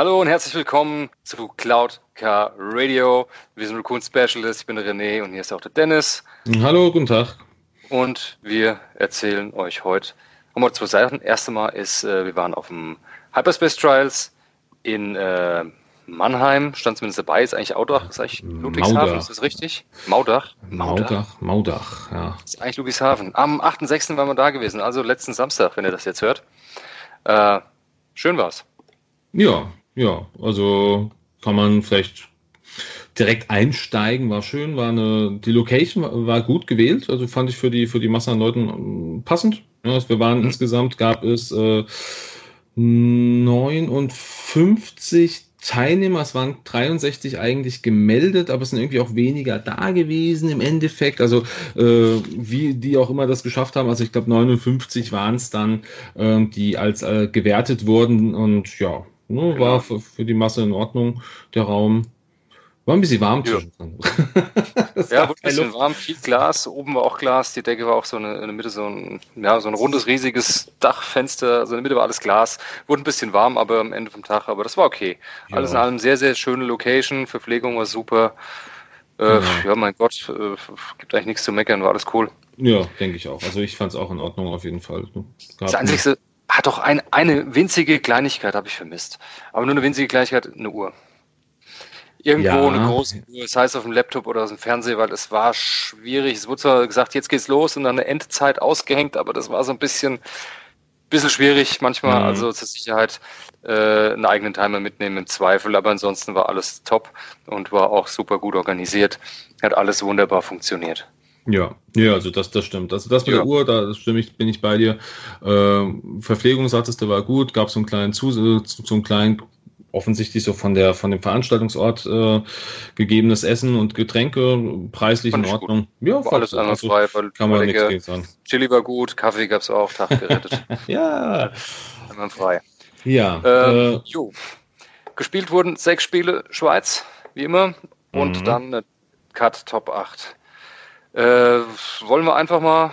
Hallo und herzlich willkommen zu Cloud Car Radio. Wir sind Raccoon Specialist. Ich bin der René und hier ist auch der Dennis. Hallo, guten Tag. Und wir erzählen euch heute nochmal zwei Sachen. Erste Mal ist, äh, wir waren auf dem Hyperspace Trials in äh, Mannheim, stand zumindest dabei, ist eigentlich Audach, ist eigentlich Ludwigshafen, Maudach. ist das richtig? Maudach? Maudach, Maudach, ja. Ist eigentlich Ludwigshafen. Am 8.6. waren wir da gewesen, also letzten Samstag, wenn ihr das jetzt hört. Äh, schön war's. Ja, ja, also kann man vielleicht direkt einsteigen, war schön, war eine, die Location war gut gewählt, also fand ich für die, für die Masse an Leuten ähm, passend. Ja, wir waren mhm. insgesamt, gab es äh, 59 Teilnehmer, es waren 63 eigentlich gemeldet, aber es sind irgendwie auch weniger da gewesen im Endeffekt. Also äh, wie die auch immer das geschafft haben. Also ich glaube 59 waren es dann, äh, die als äh, gewertet wurden und ja, Ne, genau. War für, für, die Masse in Ordnung, der Raum. War ein bisschen warm ja. zwischendrin. ja, ein bisschen warm, viel Glas, oben war auch Glas, die Decke war auch so eine, in der Mitte so ein, ja, so ein rundes, riesiges Dachfenster, also in der Mitte war alles Glas, wurde ein bisschen warm, aber am Ende vom Tag, aber das war okay. Ja. Alles in allem sehr, sehr schöne Location, Verpflegung war super. Äh, ja. ja. mein Gott, äh, gibt eigentlich nichts zu meckern, war alles cool. Ja, denke ich auch. Also ich fand es auch in Ordnung auf jeden Fall. Gab das einzige, hat doch ein, eine winzige Kleinigkeit habe ich vermisst. Aber nur eine winzige Kleinigkeit, eine Uhr. Irgendwo ja. eine große Uhr, das heißt auf dem Laptop oder aus dem Fernseher, weil es war schwierig. Es wurde zwar gesagt, jetzt geht's los und dann eine Endzeit ausgehängt, aber das war so ein bisschen, bisschen schwierig manchmal. Mhm. Also zur Sicherheit äh, einen eigenen Timer mitnehmen im Zweifel, aber ansonsten war alles top und war auch super gut organisiert. Hat alles wunderbar funktioniert. Ja, ja, also das, das stimmt. Also das mit ja. der Uhr, da stimme ich, bin ich bei dir. Äh, Verpflegung, sagtest du, war gut, gab so einen kleinen Zus so, so einen kleinen, offensichtlich so von der von dem Veranstaltungsort äh, gegebenes Essen und Getränke, preislich in Ordnung. Gut. Ja, war alles einmal also, frei, weil kann man nichts gegen sagen. Chili war gut, Kaffee gab es auch, Tag gerettet. ja. Einmal frei. Ja. Äh, äh, jo. Gespielt wurden sechs Spiele Schweiz, wie immer, und mhm. dann eine Cut Top 8. Äh, wollen wir einfach mal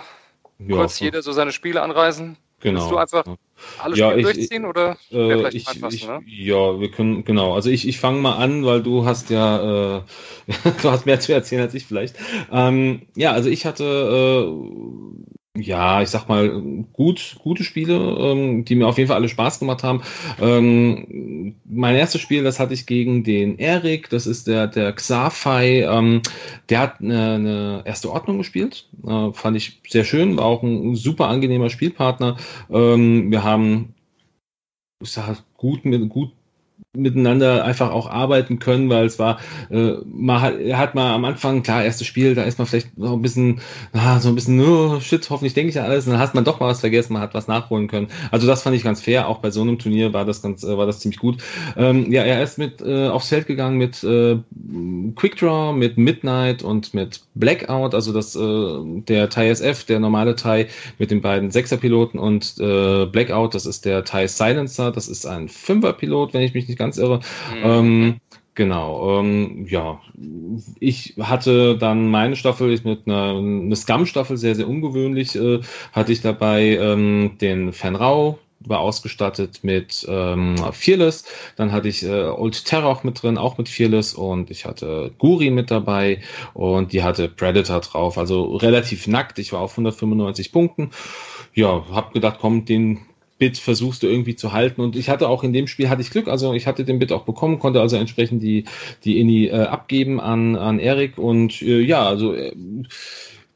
ja, kurz jeder so seine Spiele anreisen? Genau. Willst du einfach alle ja, Spiele ich, durchziehen oder äh, ich, ich, ne? Ja, wir können, genau. Also ich, ich fange mal an, weil du hast ja, äh, du hast mehr zu erzählen als ich vielleicht. Ähm, ja, also ich hatte äh, ja, ich sag mal, gut, gute Spiele, ähm, die mir auf jeden Fall alle Spaß gemacht haben. Ähm, mein erstes Spiel, das hatte ich gegen den Erik, das ist der, der Xafai, ähm, der hat eine, eine erste Ordnung gespielt, äh, fand ich sehr schön, war auch ein super angenehmer Spielpartner. Ähm, wir haben ich sag, gut mit gut miteinander einfach auch arbeiten können, weil es war, äh, man hat, er hat mal am Anfang, klar, erstes Spiel, da ist man vielleicht noch ein bisschen, ah, so ein bisschen, oh, shit, hoffentlich denke ich an alles, und dann hat man doch mal was vergessen, man hat was nachholen können. Also das fand ich ganz fair, auch bei so einem Turnier war das ganz, äh, war das ziemlich gut. Ähm, ja, er ist mit äh, aufs Feld gegangen mit äh, Quickdraw, mit Midnight und mit Blackout, also das äh, der Thai SF, der normale Thai mit den beiden Sechser-Piloten und äh, Blackout, das ist der Thai Silencer, das ist ein Fünfer-Pilot, wenn ich mich nicht ganz irre. Mhm. Ähm, Genau, ähm, ja. Ich hatte dann meine Staffel ich mit einer eine Scum-Staffel, sehr, sehr ungewöhnlich, äh, hatte ich dabei ähm, den Fenrau, war ausgestattet mit ähm, Fearless, dann hatte ich äh, Old Terror auch mit drin, auch mit Fearless und ich hatte Guri mit dabei und die hatte Predator drauf, also relativ nackt, ich war auf 195 Punkten. Ja, hab gedacht, komm, den Bit versuchst du irgendwie zu halten. Und ich hatte auch in dem Spiel hatte ich Glück, also ich hatte den Bit auch bekommen, konnte also entsprechend die, die Inni äh, abgeben an, an Erik. Und äh, ja, also äh,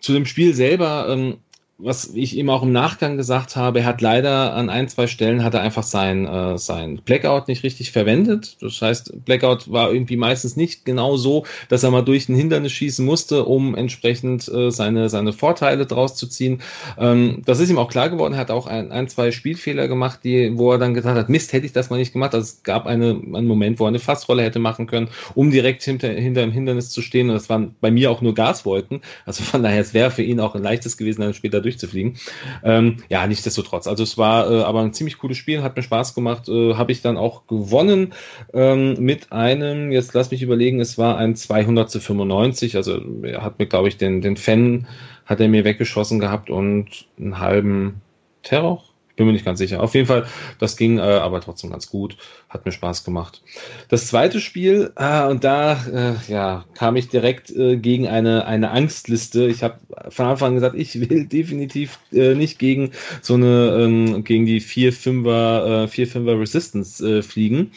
zu dem Spiel selber, ähm, was ich ihm auch im Nachgang gesagt habe, er hat leider an ein, zwei Stellen hat er einfach sein, äh, sein Blackout nicht richtig verwendet. Das heißt, Blackout war irgendwie meistens nicht genau so, dass er mal durch ein Hindernis schießen musste, um entsprechend äh, seine, seine Vorteile draus zu ziehen. Ähm, das ist ihm auch klar geworden. Er hat auch ein, ein, zwei Spielfehler gemacht, die, wo er dann gesagt hat, Mist, hätte ich das mal nicht gemacht. Also es gab eine, einen Moment, wo er eine Fassrolle hätte machen können, um direkt hinter, hinter dem Hindernis zu stehen. Und das waren bei mir auch nur Gaswolken. Also von daher, es wäre für ihn auch ein leichtes gewesen, dann später durch durchzufliegen. Ähm, ja, nichtsdestotrotz. Also es war äh, aber ein ziemlich cooles Spiel, hat mir Spaß gemacht. Äh, Habe ich dann auch gewonnen ähm, mit einem, jetzt lass mich überlegen, es war ein 200 zu 95. Also er hat mir, glaube ich, den, den Fan hat er mir weggeschossen gehabt und einen halben Terror bin mir nicht ganz sicher. Auf jeden Fall, das ging äh, aber trotzdem ganz gut. Hat mir Spaß gemacht. Das zweite Spiel, äh, und da äh, ja, kam ich direkt äh, gegen eine, eine Angstliste. Ich habe von Anfang an gesagt, ich will definitiv äh, nicht gegen so eine, ähm, gegen die 4-5er, äh, 4-5er Resistance äh, fliegen.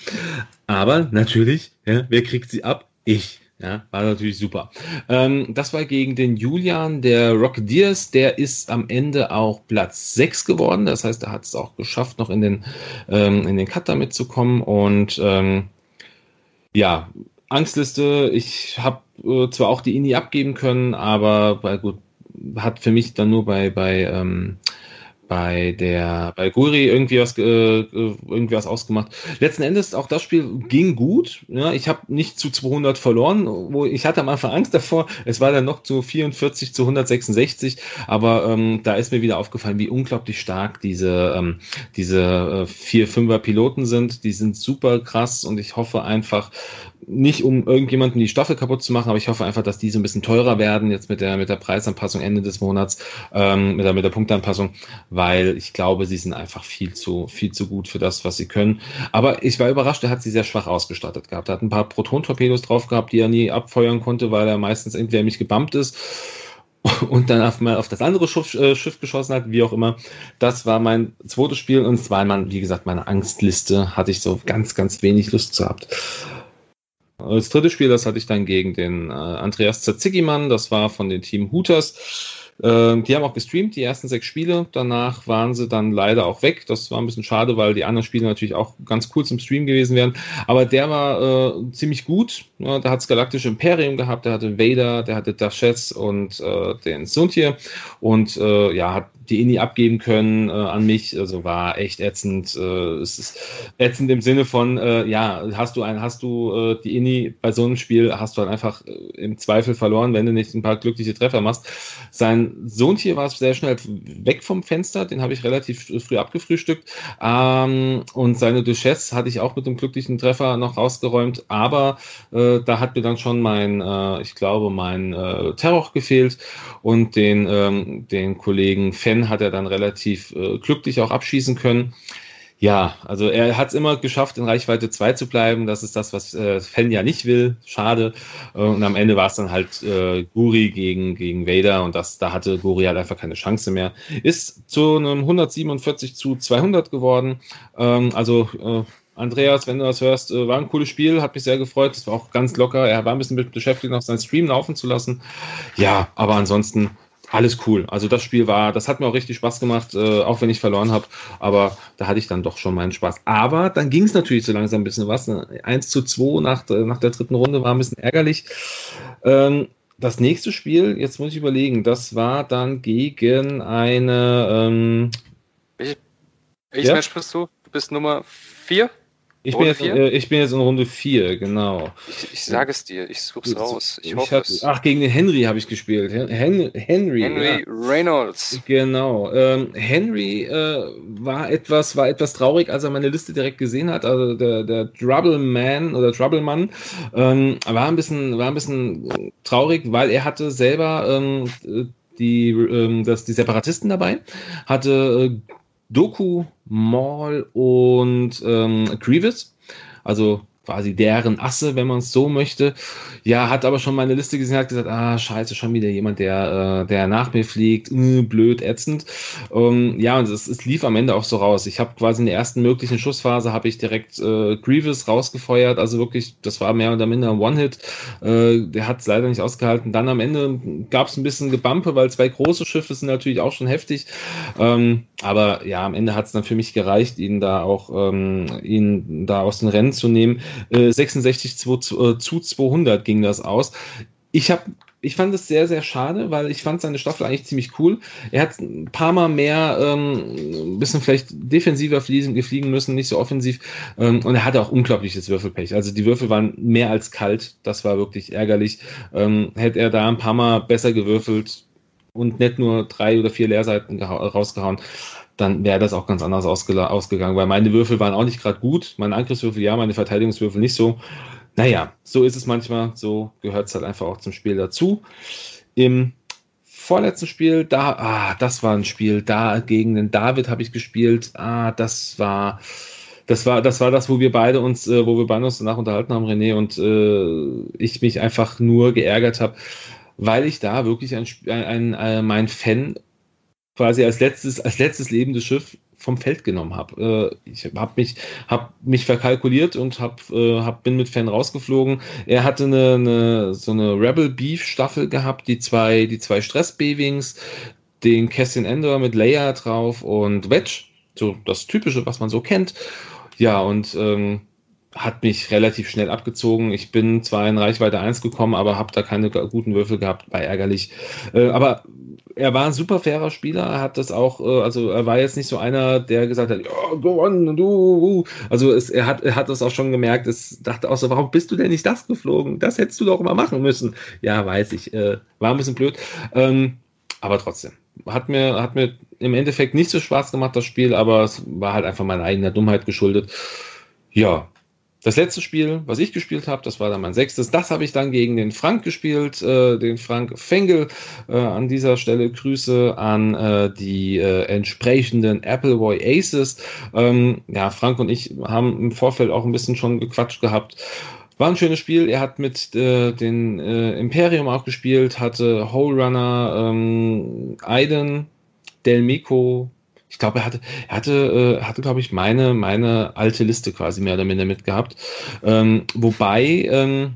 Aber natürlich, ja, wer kriegt sie ab? Ich. Ja, war natürlich super. Ähm, das war gegen den Julian, der Rocketeers, der ist am Ende auch Platz 6 geworden. Das heißt, er hat es auch geschafft, noch in den, ähm, in den Cut damit zu kommen. Und ähm, ja, Angstliste, ich habe äh, zwar auch die INI abgeben können, aber bei gut, hat für mich dann nur bei, bei ähm, bei der bei Guri irgendwie was äh, irgendwie was ausgemacht. Letzten Endes auch das Spiel ging gut. Ja, ich habe nicht zu 200 verloren, wo ich hatte am Anfang Angst davor. Es war dann noch zu 44 zu 166, aber ähm, da ist mir wieder aufgefallen, wie unglaublich stark diese ähm, diese äh, vier Fünfer Piloten sind. Die sind super krass und ich hoffe einfach, nicht um irgendjemanden die Staffel kaputt zu machen, aber ich hoffe einfach, dass die so ein bisschen teurer werden jetzt mit der mit der Preisanpassung Ende des Monats, ähm, mit der mit der Punktanpassung, weil ich glaube, sie sind einfach viel zu viel zu gut für das, was sie können. Aber ich war überrascht, er hat sie sehr schwach ausgestattet gehabt. Er hat ein paar Proton-Torpedos drauf gehabt, die er nie abfeuern konnte, weil er meistens entweder mich gebammt ist und dann auf, mal auf das andere Schiff, äh, Schiff geschossen hat, wie auch immer. Das war mein zweites Spiel und mein, wie gesagt, meine Angstliste. Hatte ich so ganz, ganz wenig Lust gehabt. Das dritte Spiel, das hatte ich dann gegen den äh, Andreas Zaziggimann, das war von dem Team Hooters. Äh, die haben auch gestreamt, die ersten sechs Spiele. Danach waren sie dann leider auch weg. Das war ein bisschen schade, weil die anderen Spiele natürlich auch ganz cool zum Stream gewesen wären. Aber der war äh, ziemlich gut. Ja, da hat das Galaktische Imperium gehabt, der hatte Vader, der hatte Dashes und äh, den Suntier. Und äh, ja, hat die INI abgeben können äh, an mich. Also war echt ätzend. Äh, es ist ätzend im Sinne von, ja, hast du ein, hast du die INI bei so einem Spiel, hast du halt einfach im Zweifel verloren, wenn du nicht ein paar glückliche Treffer machst. Sein Sohn hier war sehr schnell weg vom Fenster, den habe ich relativ früh abgefrühstückt. Ähm, und seine Duchesse hatte ich auch mit einem glücklichen Treffer noch rausgeräumt, aber äh, da hat mir dann schon mein, äh, ich glaube, mein äh, Terror gefehlt und den, ähm, den Kollegen Fan Ken hat er dann relativ äh, glücklich auch abschießen können. Ja, also er hat es immer geschafft, in Reichweite 2 zu bleiben. Das ist das, was äh, Fan ja nicht will. Schade. Äh, und am Ende war es dann halt äh, Guri gegen, gegen Vader und das, da hatte Guri halt einfach keine Chance mehr. Ist zu einem 147 zu 200 geworden. Ähm, also äh, Andreas, wenn du das hörst, äh, war ein cooles Spiel, hat mich sehr gefreut. Es war auch ganz locker. Er war ein bisschen beschäftigt, noch seinen Stream laufen zu lassen. Ja, aber ansonsten alles cool. Also das Spiel war, das hat mir auch richtig Spaß gemacht, äh, auch wenn ich verloren habe. Aber da hatte ich dann doch schon meinen Spaß. Aber dann ging es natürlich so langsam ein bisschen was. 1 zu 2 nach, nach der dritten Runde war ein bisschen ärgerlich. Ähm, das nächste Spiel, jetzt muss ich überlegen, das war dann gegen eine. Ähm, Welches ja? Match bist du? Du bist Nummer 4? Ich bin, jetzt, äh, ich bin, jetzt, in Runde 4, genau. Ich, ich sage es dir, ich suche es raus. Ich, hoffe hab, Ach, gegen den Henry habe ich gespielt. Hen Henry. Henry ja. Reynolds. Genau. Ähm, Henry äh, war, etwas, war etwas traurig, als er meine Liste direkt gesehen hat. Also der, der Trouble Man oder Trouble Man ähm, war, ein bisschen, war ein bisschen traurig, weil er hatte selber ähm, die, ähm, das, die Separatisten dabei, hatte äh, Doku, Maul und ähm, Grievous. Also quasi deren Asse, wenn man es so möchte. Ja, hat aber schon meine Liste gesehen, hat gesagt, ah, scheiße, schon wieder jemand, der, äh, der nach mir fliegt, äh, blöd, ätzend. Ähm, ja, und es, es lief am Ende auch so raus. Ich habe quasi in der ersten möglichen Schussphase habe ich direkt äh, Grievous rausgefeuert, also wirklich, das war mehr oder minder ein One-Hit. Äh, der hat es leider nicht ausgehalten. Dann am Ende gab es ein bisschen Gebampe, weil zwei große Schiffe sind natürlich auch schon heftig. Ähm, aber ja, am Ende hat es dann für mich gereicht, ihn da auch, ähm, ihn da aus den Rennen zu nehmen. 66 zu, äh, zu 200 ging das aus. Ich habe ich fand es sehr, sehr schade, weil ich fand seine Staffel eigentlich ziemlich cool. Er hat ein paar Mal mehr, ähm, ein bisschen vielleicht defensiver fliegen, fliegen müssen, nicht so offensiv. Ähm, und er hatte auch unglaubliches Würfelpech. Also die Würfel waren mehr als kalt. Das war wirklich ärgerlich. Ähm, hätte er da ein paar Mal besser gewürfelt und nicht nur drei oder vier Leerseiten rausgehauen, dann wäre das auch ganz anders ausge ausgegangen, weil meine Würfel waren auch nicht gerade gut. Meine Angriffswürfel ja, meine Verteidigungswürfel nicht so. Naja, so ist es manchmal, so gehört es halt einfach auch zum Spiel dazu. Im vorletzten Spiel, da, ah, das war ein Spiel, da gegen den David habe ich gespielt. Ah, das war, das war, das war das, wo wir beide uns, äh, wo wir beide uns danach unterhalten haben, René, und äh, ich mich einfach nur geärgert habe, weil ich da wirklich ein, ein, ein, äh, mein Fan quasi als letztes, als letztes lebendes Schiff vom Feld genommen habe. Äh, ich habe mich, hab mich verkalkuliert und hab, äh, hab, bin mit Fan rausgeflogen. Er hatte eine, eine, so eine Rebel Beef Staffel gehabt, die zwei, die zwei Stress B-Wings, den Cassian Endor mit Leia drauf und Wedge. So das Typische, was man so kennt. Ja, und ähm, hat mich relativ schnell abgezogen. Ich bin zwar in Reichweite 1 gekommen, aber habe da keine guten Würfel gehabt, war ärgerlich. Äh, aber er war ein super fairer Spieler, er hat das auch, äh, also er war jetzt nicht so einer, der gesagt hat, oh, go on, du, also es, er, hat, er hat das auch schon gemerkt, es dachte auch so, warum bist du denn nicht das geflogen? Das hättest du doch mal machen müssen. Ja, weiß ich, äh, war ein bisschen blöd, ähm, aber trotzdem. Hat mir, hat mir im Endeffekt nicht so Spaß gemacht, das Spiel, aber es war halt einfach meiner eigenen Dummheit geschuldet. Ja, das letzte Spiel, was ich gespielt habe, das war dann mein sechstes. Das habe ich dann gegen den Frank gespielt, äh, den Frank Fengel. Äh, an dieser Stelle Grüße an äh, die äh, entsprechenden Appleboy Aces. Ähm, ja, Frank und ich haben im Vorfeld auch ein bisschen schon gequatscht gehabt. War ein schönes Spiel. Er hat mit äh, den äh, Imperium auch gespielt, hatte Hole Runner, ähm, Aiden, Delmico, ich glaube, er hatte, er hatte, äh, hatte glaube ich, meine, meine alte Liste quasi mehr oder minder mitgehabt. Ähm, wobei ähm,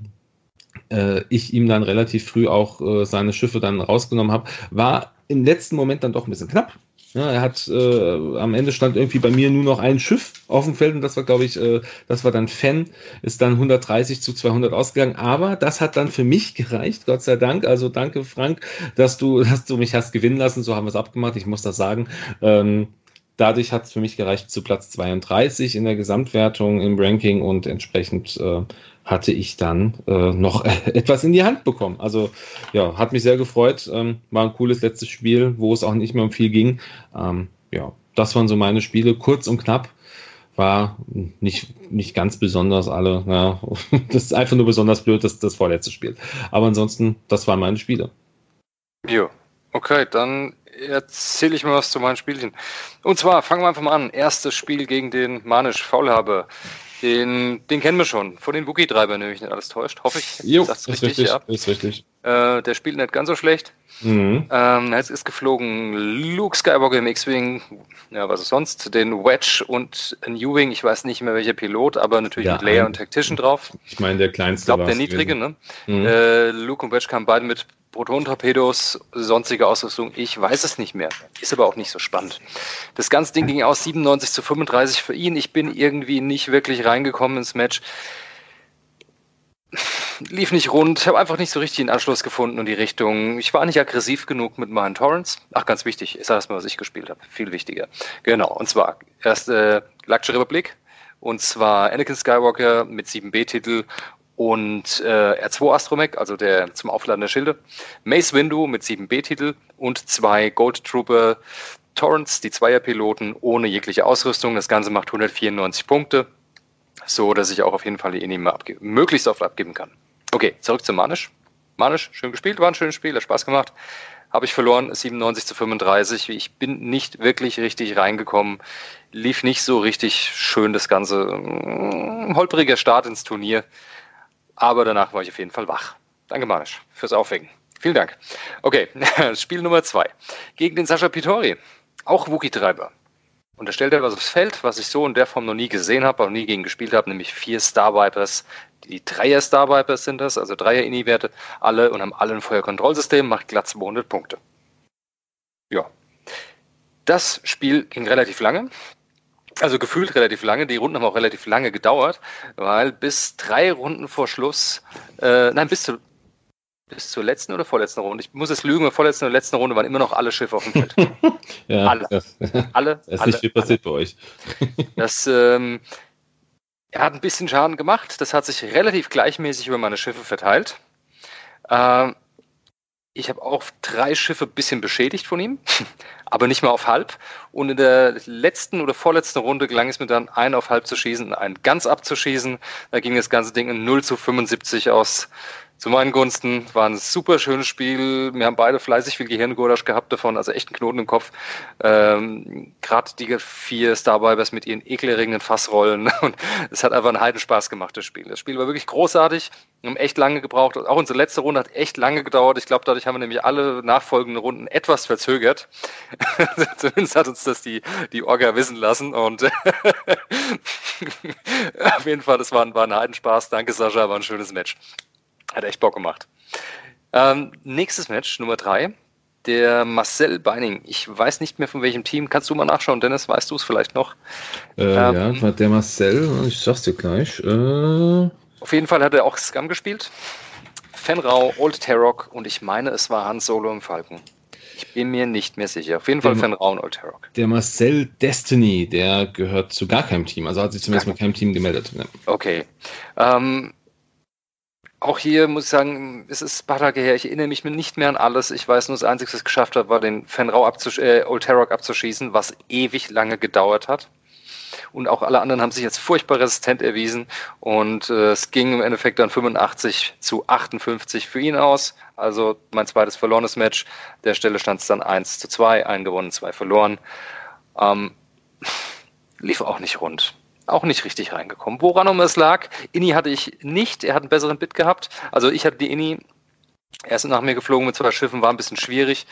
äh, ich ihm dann relativ früh auch äh, seine Schiffe dann rausgenommen habe, war im letzten Moment dann doch ein bisschen knapp. Ja, er hat äh, am Ende stand irgendwie bei mir nur noch ein Schiff auf dem Feld und das war, glaube ich, äh, das war dann Fan, ist dann 130 zu 200 ausgegangen. Aber das hat dann für mich gereicht, Gott sei Dank. Also danke, Frank, dass du, dass du mich hast gewinnen lassen. So haben wir es abgemacht. Ich muss das sagen. Ähm, dadurch hat es für mich gereicht zu Platz 32 in der Gesamtwertung im Ranking und entsprechend äh, hatte ich dann äh, noch etwas in die Hand bekommen. Also ja, hat mich sehr gefreut. Ähm, war ein cooles letztes Spiel, wo es auch nicht mehr um viel ging. Ähm, ja, das waren so meine Spiele, kurz und knapp. War nicht, nicht ganz besonders alle. Ja, das ist einfach nur besonders blöd, das, das vorletzte Spiel. Aber ansonsten, das waren meine Spiele. Jo, okay, dann erzähle ich mal was zu meinen Spielchen. Und zwar fangen wir einfach mal an. Erstes Spiel gegen den Manisch Faulhaber. Den, den kennen wir schon. Von den Wookie-Treibern, wenn mich nicht alles täuscht. Hoffe ich. Jo, ist richtig, richtig, ja. Ist richtig. Äh, der spielt nicht ganz so schlecht. Mhm. Ähm, jetzt ist geflogen Luke Skywalker im X-Wing, ja, was ist sonst, den Wedge und ein U-Wing, ich weiß nicht mehr welcher Pilot, aber natürlich ja, mit Layer und Tactician drauf. Ich meine, der kleinste. Ich glaube, der niedrige, gewesen. ne? Mhm. Äh, Luke und Wedge kamen beide mit Proton-Torpedos, sonstige Ausrüstung, ich weiß es nicht mehr. Ist aber auch nicht so spannend. Das ganze Ding ging aus 97 zu 35 für ihn. Ich bin irgendwie nicht wirklich reingekommen ins Match. Lief nicht rund, habe einfach nicht so richtig den Anschluss gefunden und die Richtung. Ich war nicht aggressiv genug mit meinen Torrents. Ach, ganz wichtig, ich sage erstmal, was ich gespielt habe. Viel wichtiger. Genau, und zwar erst äh, Luxury Republic. Und zwar Anakin Skywalker mit 7B-Titel und äh, R2 Astromech, also der zum Aufladen der Schilde, Mace Windu mit 7B-Titel und zwei Gold Trooper Torrents, die Zweierpiloten ohne jegliche Ausrüstung. Das Ganze macht 194 Punkte, so dass ich auch auf jeden Fall die Enigma möglichst oft abgeben kann. Okay, zurück zum Manisch. Manisch, schön gespielt, war ein schönes Spiel, hat Spaß gemacht. Habe ich verloren, 97 zu 35. Ich bin nicht wirklich richtig reingekommen. Lief nicht so richtig schön das Ganze. Holpriger Start ins Turnier. Aber danach war ich auf jeden Fall wach. Danke, Manisch, fürs Aufwecken. Vielen Dank. Okay, Spiel Nummer zwei. Gegen den Sascha Pitori. Auch Wookie-Treiber. Und da stellt er was aufs Feld, was ich so in der Form noch nie gesehen habe, auch nie gegen gespielt habe, nämlich vier Star Vipers. Die Dreier Star Vipers sind das, also Dreier Ini-Werte, alle und haben alle ein Feuerkontrollsystem, macht glatt 200 Punkte. Ja. Das Spiel ging relativ lange. Also gefühlt relativ lange. Die Runden haben auch relativ lange gedauert, weil bis drei Runden vor Schluss, äh, nein, bis, zu, bis zur letzten oder vorletzten Runde, ich muss es lügen, bei vorletzten oder letzten Runde waren immer noch alle Schiffe auf dem Feld. ja, alle. Das, alle. Das ist alle, nicht viel passiert alle. bei euch. das ähm, er hat ein bisschen Schaden gemacht. Das hat sich relativ gleichmäßig über meine Schiffe verteilt. Ähm, ich habe auch drei Schiffe ein bisschen beschädigt von ihm, aber nicht mal auf halb. Und in der letzten oder vorletzten Runde gelang es mir dann, einen auf halb zu schießen, einen ganz abzuschießen. Da ging das ganze Ding in 0 zu 75 aus. zu meinen Gunsten. War ein super schönes Spiel. Wir haben beide fleißig viel Gehirngulasch gehabt davon, also echt einen Knoten im Kopf. Ähm, Gerade die vier Starbibers mit ihren ekelerregenden Fassrollen. Und es hat einfach einen Heidenspaß gemacht, das Spiel. Das Spiel war wirklich großartig. Wir haben echt lange gebraucht. Auch unsere letzte Runde hat echt lange gedauert. Ich glaube, dadurch haben wir nämlich alle nachfolgenden Runden etwas verzögert. Zumindest hat uns das die, die Orga wissen lassen. Und auf jeden Fall, das war, war ein Heidenspaß. Danke, Sascha, war ein schönes Match. Hat echt Bock gemacht. Ähm, nächstes Match, Nummer drei. Der Marcel Beining. Ich weiß nicht mehr von welchem Team. Kannst du mal nachschauen, Dennis? Weißt du es vielleicht noch? Äh, ähm, ja, der Marcel, ich sag's dir gleich. Äh... Auf jeden Fall hat er auch Scum gespielt. Fenrau, Old Tarok und ich meine, es war Han Solo im Falken. Ich bin mir nicht mehr sicher. Auf jeden Fall der, Fenrau und Old Tarok. Der Marcel Destiny, der gehört zu gar keinem Team. Also hat sich zumindest mit keinem Team gemeldet. Ja. Okay. Ähm, auch hier muss ich sagen, es ist ein paar Tage her, ich erinnere mich nicht mehr an alles. Ich weiß nur, das Einzige, was ich geschafft habe, war den Fenrau abzusch äh, Old Tarok abzuschießen, was ewig lange gedauert hat. Und auch alle anderen haben sich jetzt furchtbar resistent erwiesen. Und äh, es ging im Endeffekt dann 85 zu 58 für ihn aus. Also mein zweites verlorenes Match. Der Stelle stand es dann 1 zu 2, ein gewonnen, zwei verloren. Ähm, lief auch nicht rund auch nicht richtig reingekommen. Woran um es lag, Inni hatte ich nicht, er hat einen besseren Bit gehabt. Also ich hatte die Inni, er ist nach mir geflogen mit zwei Schiffen, war ein bisschen schwierig.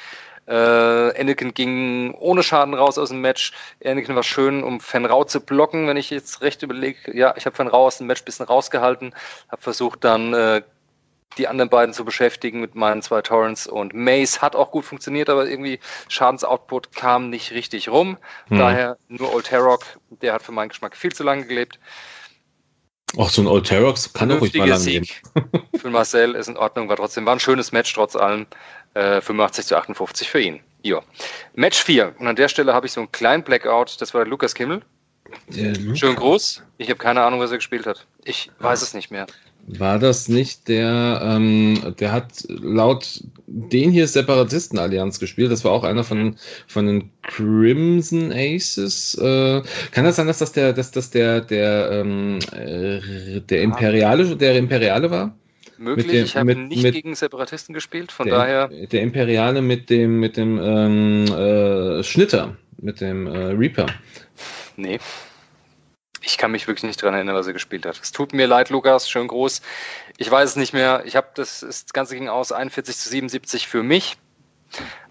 Äh, Anakin ging ohne Schaden raus aus dem Match. Anakin war schön, um Fenrau zu blocken, wenn ich jetzt recht überlege. Ja, ich habe Fenrau aus dem Match ein bisschen rausgehalten, habe versucht dann äh, die anderen beiden zu beschäftigen mit meinen zwei Torrents und Mace hat auch gut funktioniert, aber irgendwie Schadensoutput kam nicht richtig rum. Hm. Daher nur Old Tarok, der hat für meinen Geschmack viel zu lange gelebt. Auch so ein Old Tarok kann doch ruhig mal lang gehen. für Marcel ist in Ordnung, war trotzdem war ein schönes Match trotz allem. Äh, 85 zu 58 für ihn. Ja. Match 4. Und an der Stelle habe ich so einen kleinen Blackout. Das war Lukas Kimmel. Schön groß. Ich habe keine Ahnung, was er gespielt hat. Ich weiß es nicht mehr. War das nicht der, ähm, der hat laut den hier Separatistenallianz gespielt. Das war auch einer von, von den Crimson Aces. Äh, kann das sein, dass das der, dass das der, der, ähm, äh, der Imperiale, der Imperiale war? Möglich, dem, ich habe nicht mit gegen Separatisten gespielt, von der, daher. Der Imperiale mit dem, mit dem ähm, äh, Schnitter, mit dem äh, Reaper. Nee ich kann mich wirklich nicht daran erinnern, was er gespielt hat. Es tut mir leid, Lukas, schön groß. Ich weiß es nicht mehr. Ich habe das, das Ganze ging aus 41 zu 77 für mich.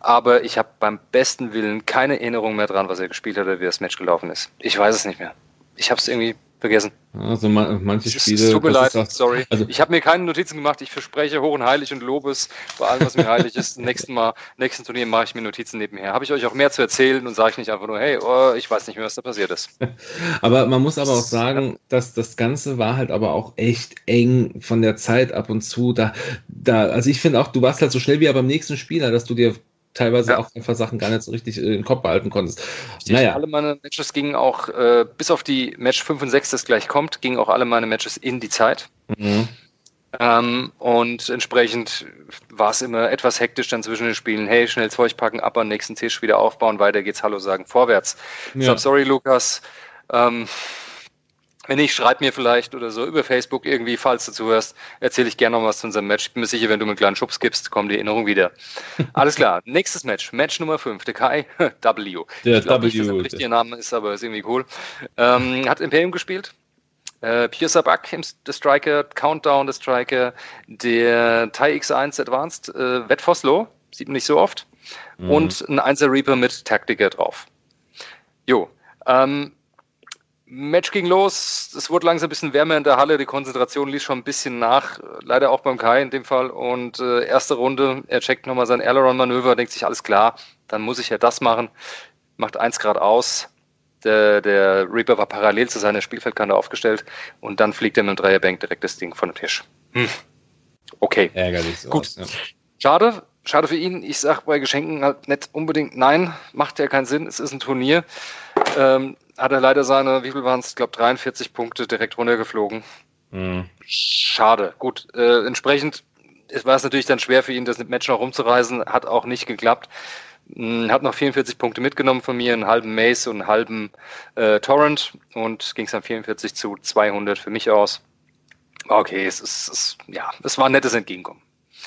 Aber ich habe beim besten Willen keine Erinnerung mehr dran, was er gespielt hat oder wie das Match gelaufen ist. Ich weiß es nicht mehr. Ich habe es irgendwie vergessen. Also man, manche Spiele. Es tut mir leid, auch, sorry. Also, ich habe mir keine Notizen gemacht. Ich verspreche hoch und heilig und Lobes bei allem, was mir heilig ist. Nächsten Mal, nächsten Turnier mache ich mir Notizen nebenher. Habe ich euch auch mehr zu erzählen und sage ich nicht einfach nur, hey, oh, ich weiß nicht mehr, was da passiert ist. aber man muss aber auch sagen, dass das Ganze war halt aber auch echt eng von der Zeit ab und zu. Da, da, also ich finde auch, du warst halt so schnell wie beim nächsten Spieler, dass du dir teilweise ja. auch einfach Sachen gar nicht so richtig äh, im Kopf behalten konntest. Richtig. Naja. Alle meine Matches gingen auch, äh, bis auf die Match 5 und 6, das gleich kommt, gingen auch alle meine Matches in die Zeit. Mhm. Ähm, und entsprechend war es immer etwas hektisch dann zwischen den Spielen. Hey, schnell Zeug packen, ab an den nächsten Tisch wieder aufbauen, weiter geht's, Hallo sagen, vorwärts. Ja. So, sorry, Lukas. Ähm, wenn nicht, schreib mir vielleicht oder so über Facebook irgendwie, falls du zuhörst, erzähle ich gerne noch was zu unserem Match. Ich bin mir sicher, wenn du mir einen kleinen Schubs gibst, kommt die Erinnerung wieder. Alles klar, nächstes Match, Match Nummer 5, der Kai W. Der ich W. Nicht, dass der richtige Name ist, aber ist irgendwie cool. Ähm, hat Imperium gespielt. Äh, Pierre Sabak, der Striker, Countdown, der Striker, der TIE X1 Advanced, äh, Wettfoslo, sieht man nicht so oft, mhm. und ein 1er Reaper mit Taktiker drauf. Jo, ähm, Match ging los, es wurde langsam ein bisschen wärmer in der Halle, die Konzentration ließ schon ein bisschen nach, leider auch beim Kai in dem Fall. Und äh, erste Runde, er checkt nochmal sein Aileron-Manöver, denkt sich, alles klar, dann muss ich ja das machen, macht eins Grad aus. Der, der Reaper war parallel zu seiner Spielfeldkante aufgestellt und dann fliegt er mit dem Dreierbank direkt das Ding von dem Tisch. Hm. Okay. Ärgerlich. So Gut. ja. Schade, schade für ihn. Ich sag bei Geschenken halt nicht unbedingt nein, macht ja keinen Sinn. Es ist ein Turnier. Ähm, hat er leider seine, wie viel waren es? Ich glaube 43 Punkte direkt runtergeflogen. Mhm. Schade. Gut, äh, entsprechend war es natürlich dann schwer für ihn, das Match noch rumzureisen. Hat auch nicht geklappt. Hm, hat noch 44 Punkte mitgenommen von mir, einen halben Mace und einen halben äh, Torrent und ging es dann 44 zu 200 für mich aus. Okay, es ist, es, ja, es war ein nettes Entgegenkommen.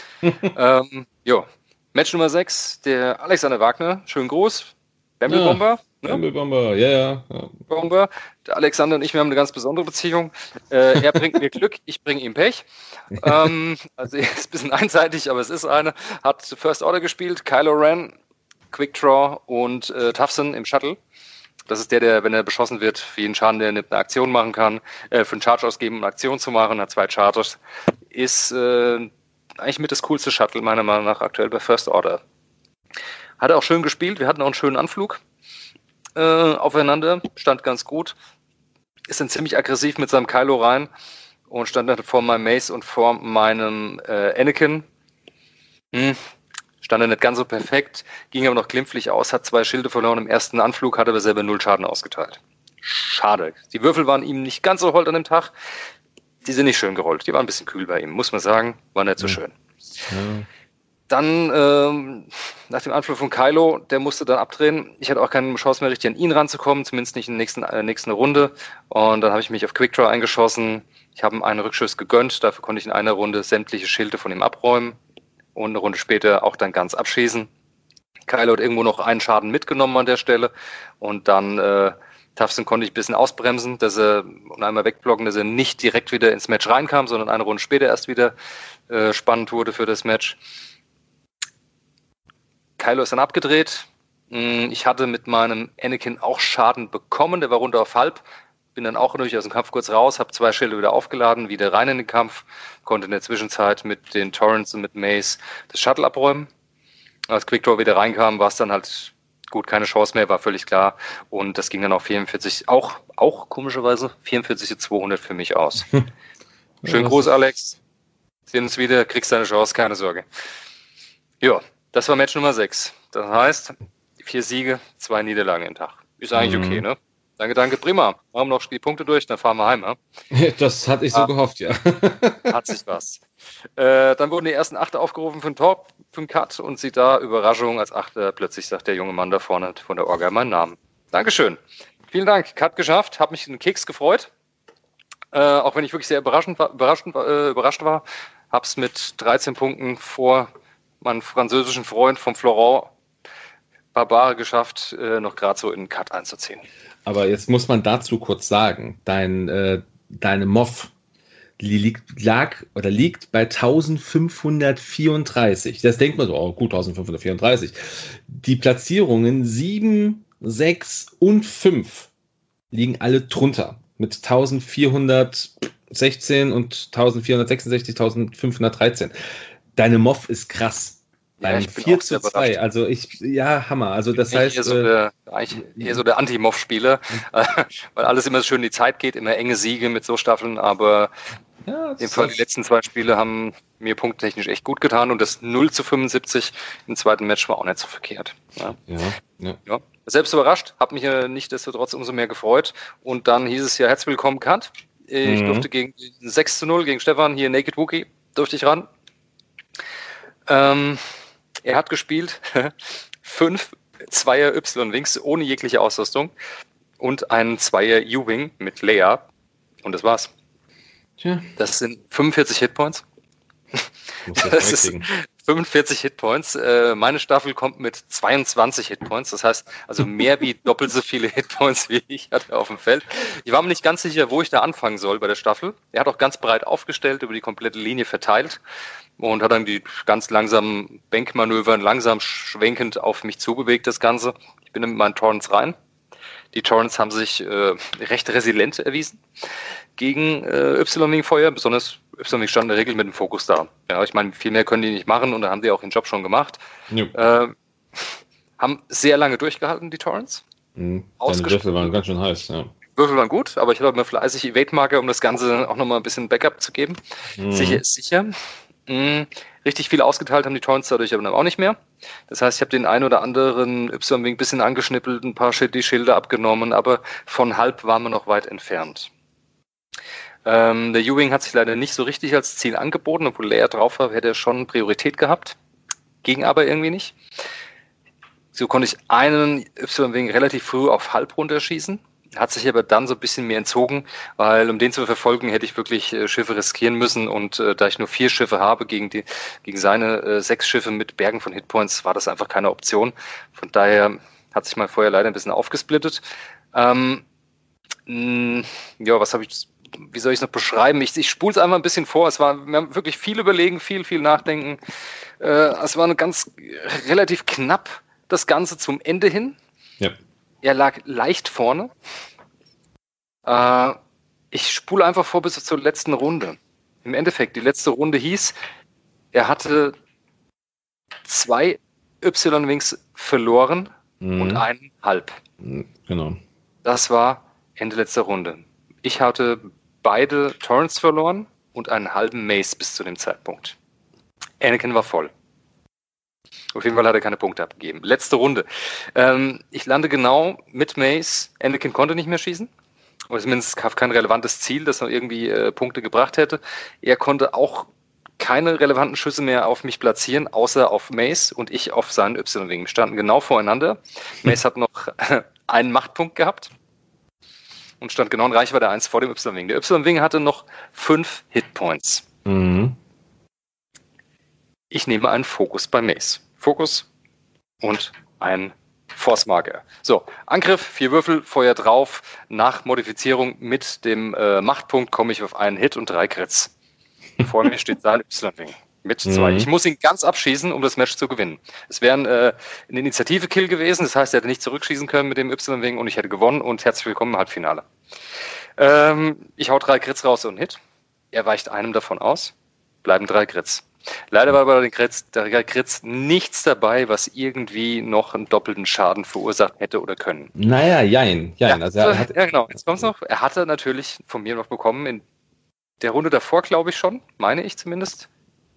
ähm, jo. Match Nummer 6, der Alexander Wagner, schön groß, Bamble Bomber. Ja, ne? Bomber, ja, ja, ja. Bomber. Der Alexander und ich, wir haben eine ganz besondere Beziehung. Äh, er bringt mir Glück, ich bringe ihm Pech. ähm, also ist ein bisschen einseitig, aber es ist eine. Hat First Order gespielt, Kylo Ren, Quick Draw und äh, Tufson im Shuttle. Das ist der, der, wenn er beschossen wird, für jeden Schaden, der eine Aktion machen kann, äh, für einen Charge ausgeben, eine Aktion zu machen, hat zwei Charges. Ist äh, eigentlich mit das coolste Shuttle, meiner Meinung nach, aktuell bei First Order. Hat er auch schön gespielt, wir hatten auch einen schönen Anflug äh, aufeinander, stand ganz gut. Ist dann ziemlich aggressiv mit seinem Kylo rein und stand dann vor meinem Mace und vor meinem äh, Anakin. Hm, stand er nicht ganz so perfekt, ging aber noch glimpflich aus, hat zwei Schilde verloren im ersten Anflug, hat aber selber null Schaden ausgeteilt. Schade. Die Würfel waren ihm nicht ganz so hold an dem Tag. Die sind nicht schön gerollt. Die waren ein bisschen kühl bei ihm, muss man sagen. War nicht so schön. Ja. Dann ähm, nach dem Anflug von Kylo, der musste dann abdrehen. Ich hatte auch keine Chance mehr, richtig an ihn ranzukommen, zumindest nicht in der nächsten, äh, nächsten Runde. Und dann habe ich mich auf Quickdraw eingeschossen. Ich habe ihm einen Rückschuss gegönnt. Dafür konnte ich in einer Runde sämtliche Schilde von ihm abräumen und eine Runde später auch dann ganz abschießen. Kylo hat irgendwo noch einen Schaden mitgenommen an der Stelle und dann äh, Tafson konnte ich ein bisschen ausbremsen, dass er und einmal wegblocken, dass er nicht direkt wieder ins Match reinkam, sondern eine Runde später erst wieder äh, spannend wurde für das Match. Kylo ist dann abgedreht. Mm, ich hatte mit meinem Anakin auch Schaden bekommen, der war runter auf halb. Bin dann auch durch aus dem Kampf kurz raus, habe zwei Schilde wieder aufgeladen, wieder rein in den Kampf, konnte in der Zwischenzeit mit den Torrents und mit Mace das Shuttle abräumen. Als Quickdraw wieder reinkam, war es dann halt gut, keine Chance mehr, war völlig klar. Und das ging dann auf 44, auch, auch komischerweise 44 200 für mich aus. Schönen Gruß, Alex. Sehen uns wieder, kriegst deine Chance, keine Sorge. Ja, das war Match Nummer 6. Das heißt, vier Siege, zwei Niederlagen im Tag. Ist eigentlich mhm. okay, ne? Danke, danke, prima. Machen wir noch die Punkte durch, dann fahren wir heim. Ja? Das hatte ich so ah, gehofft, ja. Hat sich was. Äh, dann wurden die ersten Achte aufgerufen für den Talk, für den Cut und sieht da, Überraschung, als Achter plötzlich sagt der junge Mann da vorne von der Orga meinen Namen. Dankeschön. Vielen Dank. Cut geschafft, Hab mich einen Keks gefreut. Äh, auch wenn ich wirklich sehr überraschend war, überrascht, äh, überrascht war. Hab's mit 13 Punkten vor meinen französischen Freund vom Florent Barbare geschafft, äh, noch gerade so in den Cut einzuziehen. Aber jetzt muss man dazu kurz sagen, dein, äh, deine Moff liegt, lag oder liegt bei 1534. Das denkt man so, oh, gut, 1534. Die Platzierungen 7, 6 und 5 liegen alle drunter mit 1416 und 1466, 1513 deine Moff ist krass. Beim ja, 4 zu 2, also ich, ja, Hammer. Also das heißt. Eher so äh, der, eher so der Anti-Moff-Spieler, weil alles immer schön in die Zeit geht, immer enge Siege mit so Staffeln, aber ja, in Fall die letzten zwei Spiele haben mir punkttechnisch echt gut getan und das 0 zu 75 im zweiten Match war auch nicht so verkehrt. Ja, ja. ja. ja. Selbst überrascht, habe mich ja nicht desto trotz umso mehr gefreut und dann hieß es ja herzlich willkommen, Kant. Ich mhm. durfte gegen 6 zu 0 gegen Stefan hier Naked Wookie durfte ich ran. Ähm, er hat gespielt fünf Zweier Y-Wings ohne jegliche Ausrüstung und einen Zweier U-Wing mit Leia. Und das war's. Tja. Das sind 45 Hitpoints. Das, das ist 45 Hitpoints. Äh, meine Staffel kommt mit 22 Hitpoints. Das heißt, also mehr wie doppelt so viele Hitpoints wie ich hatte auf dem Feld. Ich war mir nicht ganz sicher, wo ich da anfangen soll bei der Staffel. Er hat auch ganz breit aufgestellt, über die komplette Linie verteilt und hat dann die ganz langsamen Bankmanövern langsam schwenkend auf mich zubewegt, das Ganze. Ich bin dann mit meinen Torrents rein. Die Torrents haben sich äh, recht resilient erwiesen gegen äh, Y-Wing-Feuer, besonders Y-Wing stand in der Regel mit dem Fokus da. Ja, ich meine, viel mehr können die nicht machen und da haben die auch den Job schon gemacht. Äh, haben sehr lange durchgehalten, die Torrents. Mhm. Deine Würfel waren ganz schön heiß, ja. Würfel waren gut, aber ich hatte mir fleißig Evade-Marker, um das Ganze auch nochmal ein bisschen Backup zu geben. Mhm. Sicher ist sicher. Mh, richtig viel ausgeteilt haben die Torrents dadurch aber auch nicht mehr. Das heißt, ich habe den ein oder anderen Y-Wing ein bisschen angeschnippelt, ein paar die Schilder abgenommen, aber von halb waren wir noch weit entfernt. Ähm, der U-Wing hat sich leider nicht so richtig als Ziel angeboten, obwohl Leia drauf war, hätte er schon Priorität gehabt. Ging aber irgendwie nicht. So konnte ich einen Y-Wing relativ früh auf halb runterschießen hat sich aber dann so ein bisschen mir entzogen, weil um den zu verfolgen, hätte ich wirklich äh, Schiffe riskieren müssen. Und äh, da ich nur vier Schiffe habe gegen, die, gegen seine äh, sechs Schiffe mit Bergen von Hitpoints, war das einfach keine Option. Von daher hat sich mein Feuer leider ein bisschen aufgesplittet. Ähm, mh, ja, was habe ich, wie soll ich es noch beschreiben? Ich, ich spule es einfach ein bisschen vor. Es war wir haben wirklich viel überlegen, viel, viel nachdenken. Äh, es war eine ganz relativ knapp das Ganze zum Ende hin. Ja. Er lag leicht vorne. Äh, ich spule einfach vor bis zur letzten Runde. Im Endeffekt, die letzte Runde hieß, er hatte zwei Y-Wings verloren mhm. und einen halb. Mhm, genau. Das war Ende letzter Runde. Ich hatte beide Torrents verloren und einen halben Mace bis zu dem Zeitpunkt. Anakin war voll. Auf jeden Fall hat er keine Punkte abgegeben. Letzte Runde. Ähm, ich lande genau mit Mace. Anakin konnte nicht mehr schießen. Oder zumindest kein relevantes Ziel, das noch irgendwie äh, Punkte gebracht hätte. Er konnte auch keine relevanten Schüsse mehr auf mich platzieren, außer auf Mace und ich auf seinen Y-Wing. Wir standen genau voreinander. Mace hat noch einen Machtpunkt gehabt und stand genau in Reichweite 1 vor dem Y-Wing. Der Y-Wing hatte noch fünf Hitpoints. Mhm. Ich nehme einen Fokus bei Mace. Fokus und ein Force Marker. So, Angriff, vier Würfel, Feuer drauf. Nach Modifizierung mit dem äh, Machtpunkt komme ich auf einen Hit und drei Crits. Vor mir steht sein Y-Wing mit zwei. Mhm. Ich muss ihn ganz abschießen, um das Match zu gewinnen. Es wäre äh, ein Initiative-Kill gewesen, das heißt, er hätte nicht zurückschießen können mit dem Y-Wing und ich hätte gewonnen und herzlich willkommen im Halbfinale. Ähm, ich hau drei Crits raus und einen Hit. Er weicht einem davon aus, bleiben drei Crits. Leider war bei den Kritz, der Kritz nichts dabei, was irgendwie noch einen doppelten Schaden verursacht hätte oder können. Naja, jein, jein. Ja, also er hat, ja genau, jetzt kommt's noch. Er hatte natürlich von mir noch bekommen, in der Runde davor, glaube ich schon, meine ich zumindest.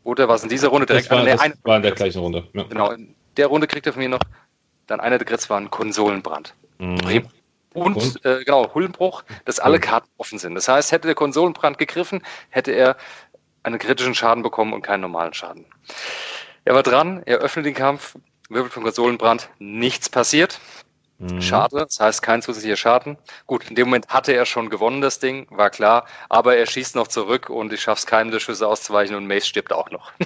Oder war es in dieser Runde direkt? Das war, nee, eine, war in der gleichen Runde. Ja. Genau, in der Runde kriegt er von mir noch, dann einer der Kritz war ein Konsolenbrand. Mhm. Und, und? Äh, genau, Hullenbruch, dass alle Karten offen sind. Das heißt, hätte der Konsolenbrand gegriffen, hätte er einen kritischen Schaden bekommen und keinen normalen Schaden. Er war dran, er öffnet den Kampf, wirbelt vom Konsolenbrand, nichts passiert. Mhm. Schade, das heißt kein zusätzlicher Schaden. Gut, in dem Moment hatte er schon gewonnen, das Ding, war klar, aber er schießt noch zurück und ich schaffe es keinem der Schüsse auszuweichen und Mace stirbt auch noch.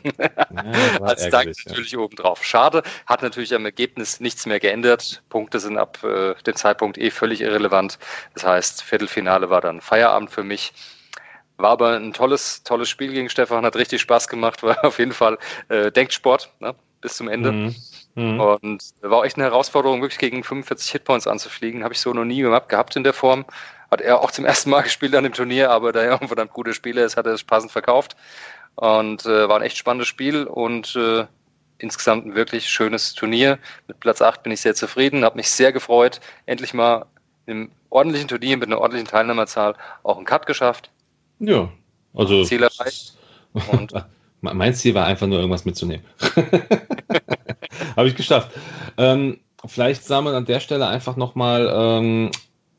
Ja, Als Dank natürlich ja. obendrauf. Schade, hat natürlich am Ergebnis nichts mehr geändert. Punkte sind ab äh, dem Zeitpunkt eh völlig irrelevant. Das heißt, Viertelfinale war dann Feierabend für mich. War aber ein tolles, tolles Spiel gegen Stefan, hat richtig Spaß gemacht, war auf jeden Fall äh, Denksport ne, bis zum Ende. Mhm. Mhm. Und war auch echt eine Herausforderung, wirklich gegen 45 Hitpoints anzufliegen. Habe ich so noch nie gehabt in der Form. Hat er auch zum ersten Mal gespielt an dem Turnier, aber da er ein verdammt guter Spieler ist, hat er es passend verkauft. Und äh, war ein echt spannendes Spiel und äh, insgesamt ein wirklich schönes Turnier. Mit Platz 8 bin ich sehr zufrieden, habe mich sehr gefreut, endlich mal im ordentlichen Turnier mit einer ordentlichen Teilnehmerzahl auch einen Cut geschafft. Ja, also. Ziel erreicht. Und mein Ziel war einfach nur irgendwas mitzunehmen. Habe ich geschafft. Ähm, vielleicht wir an der Stelle einfach nochmal, ähm,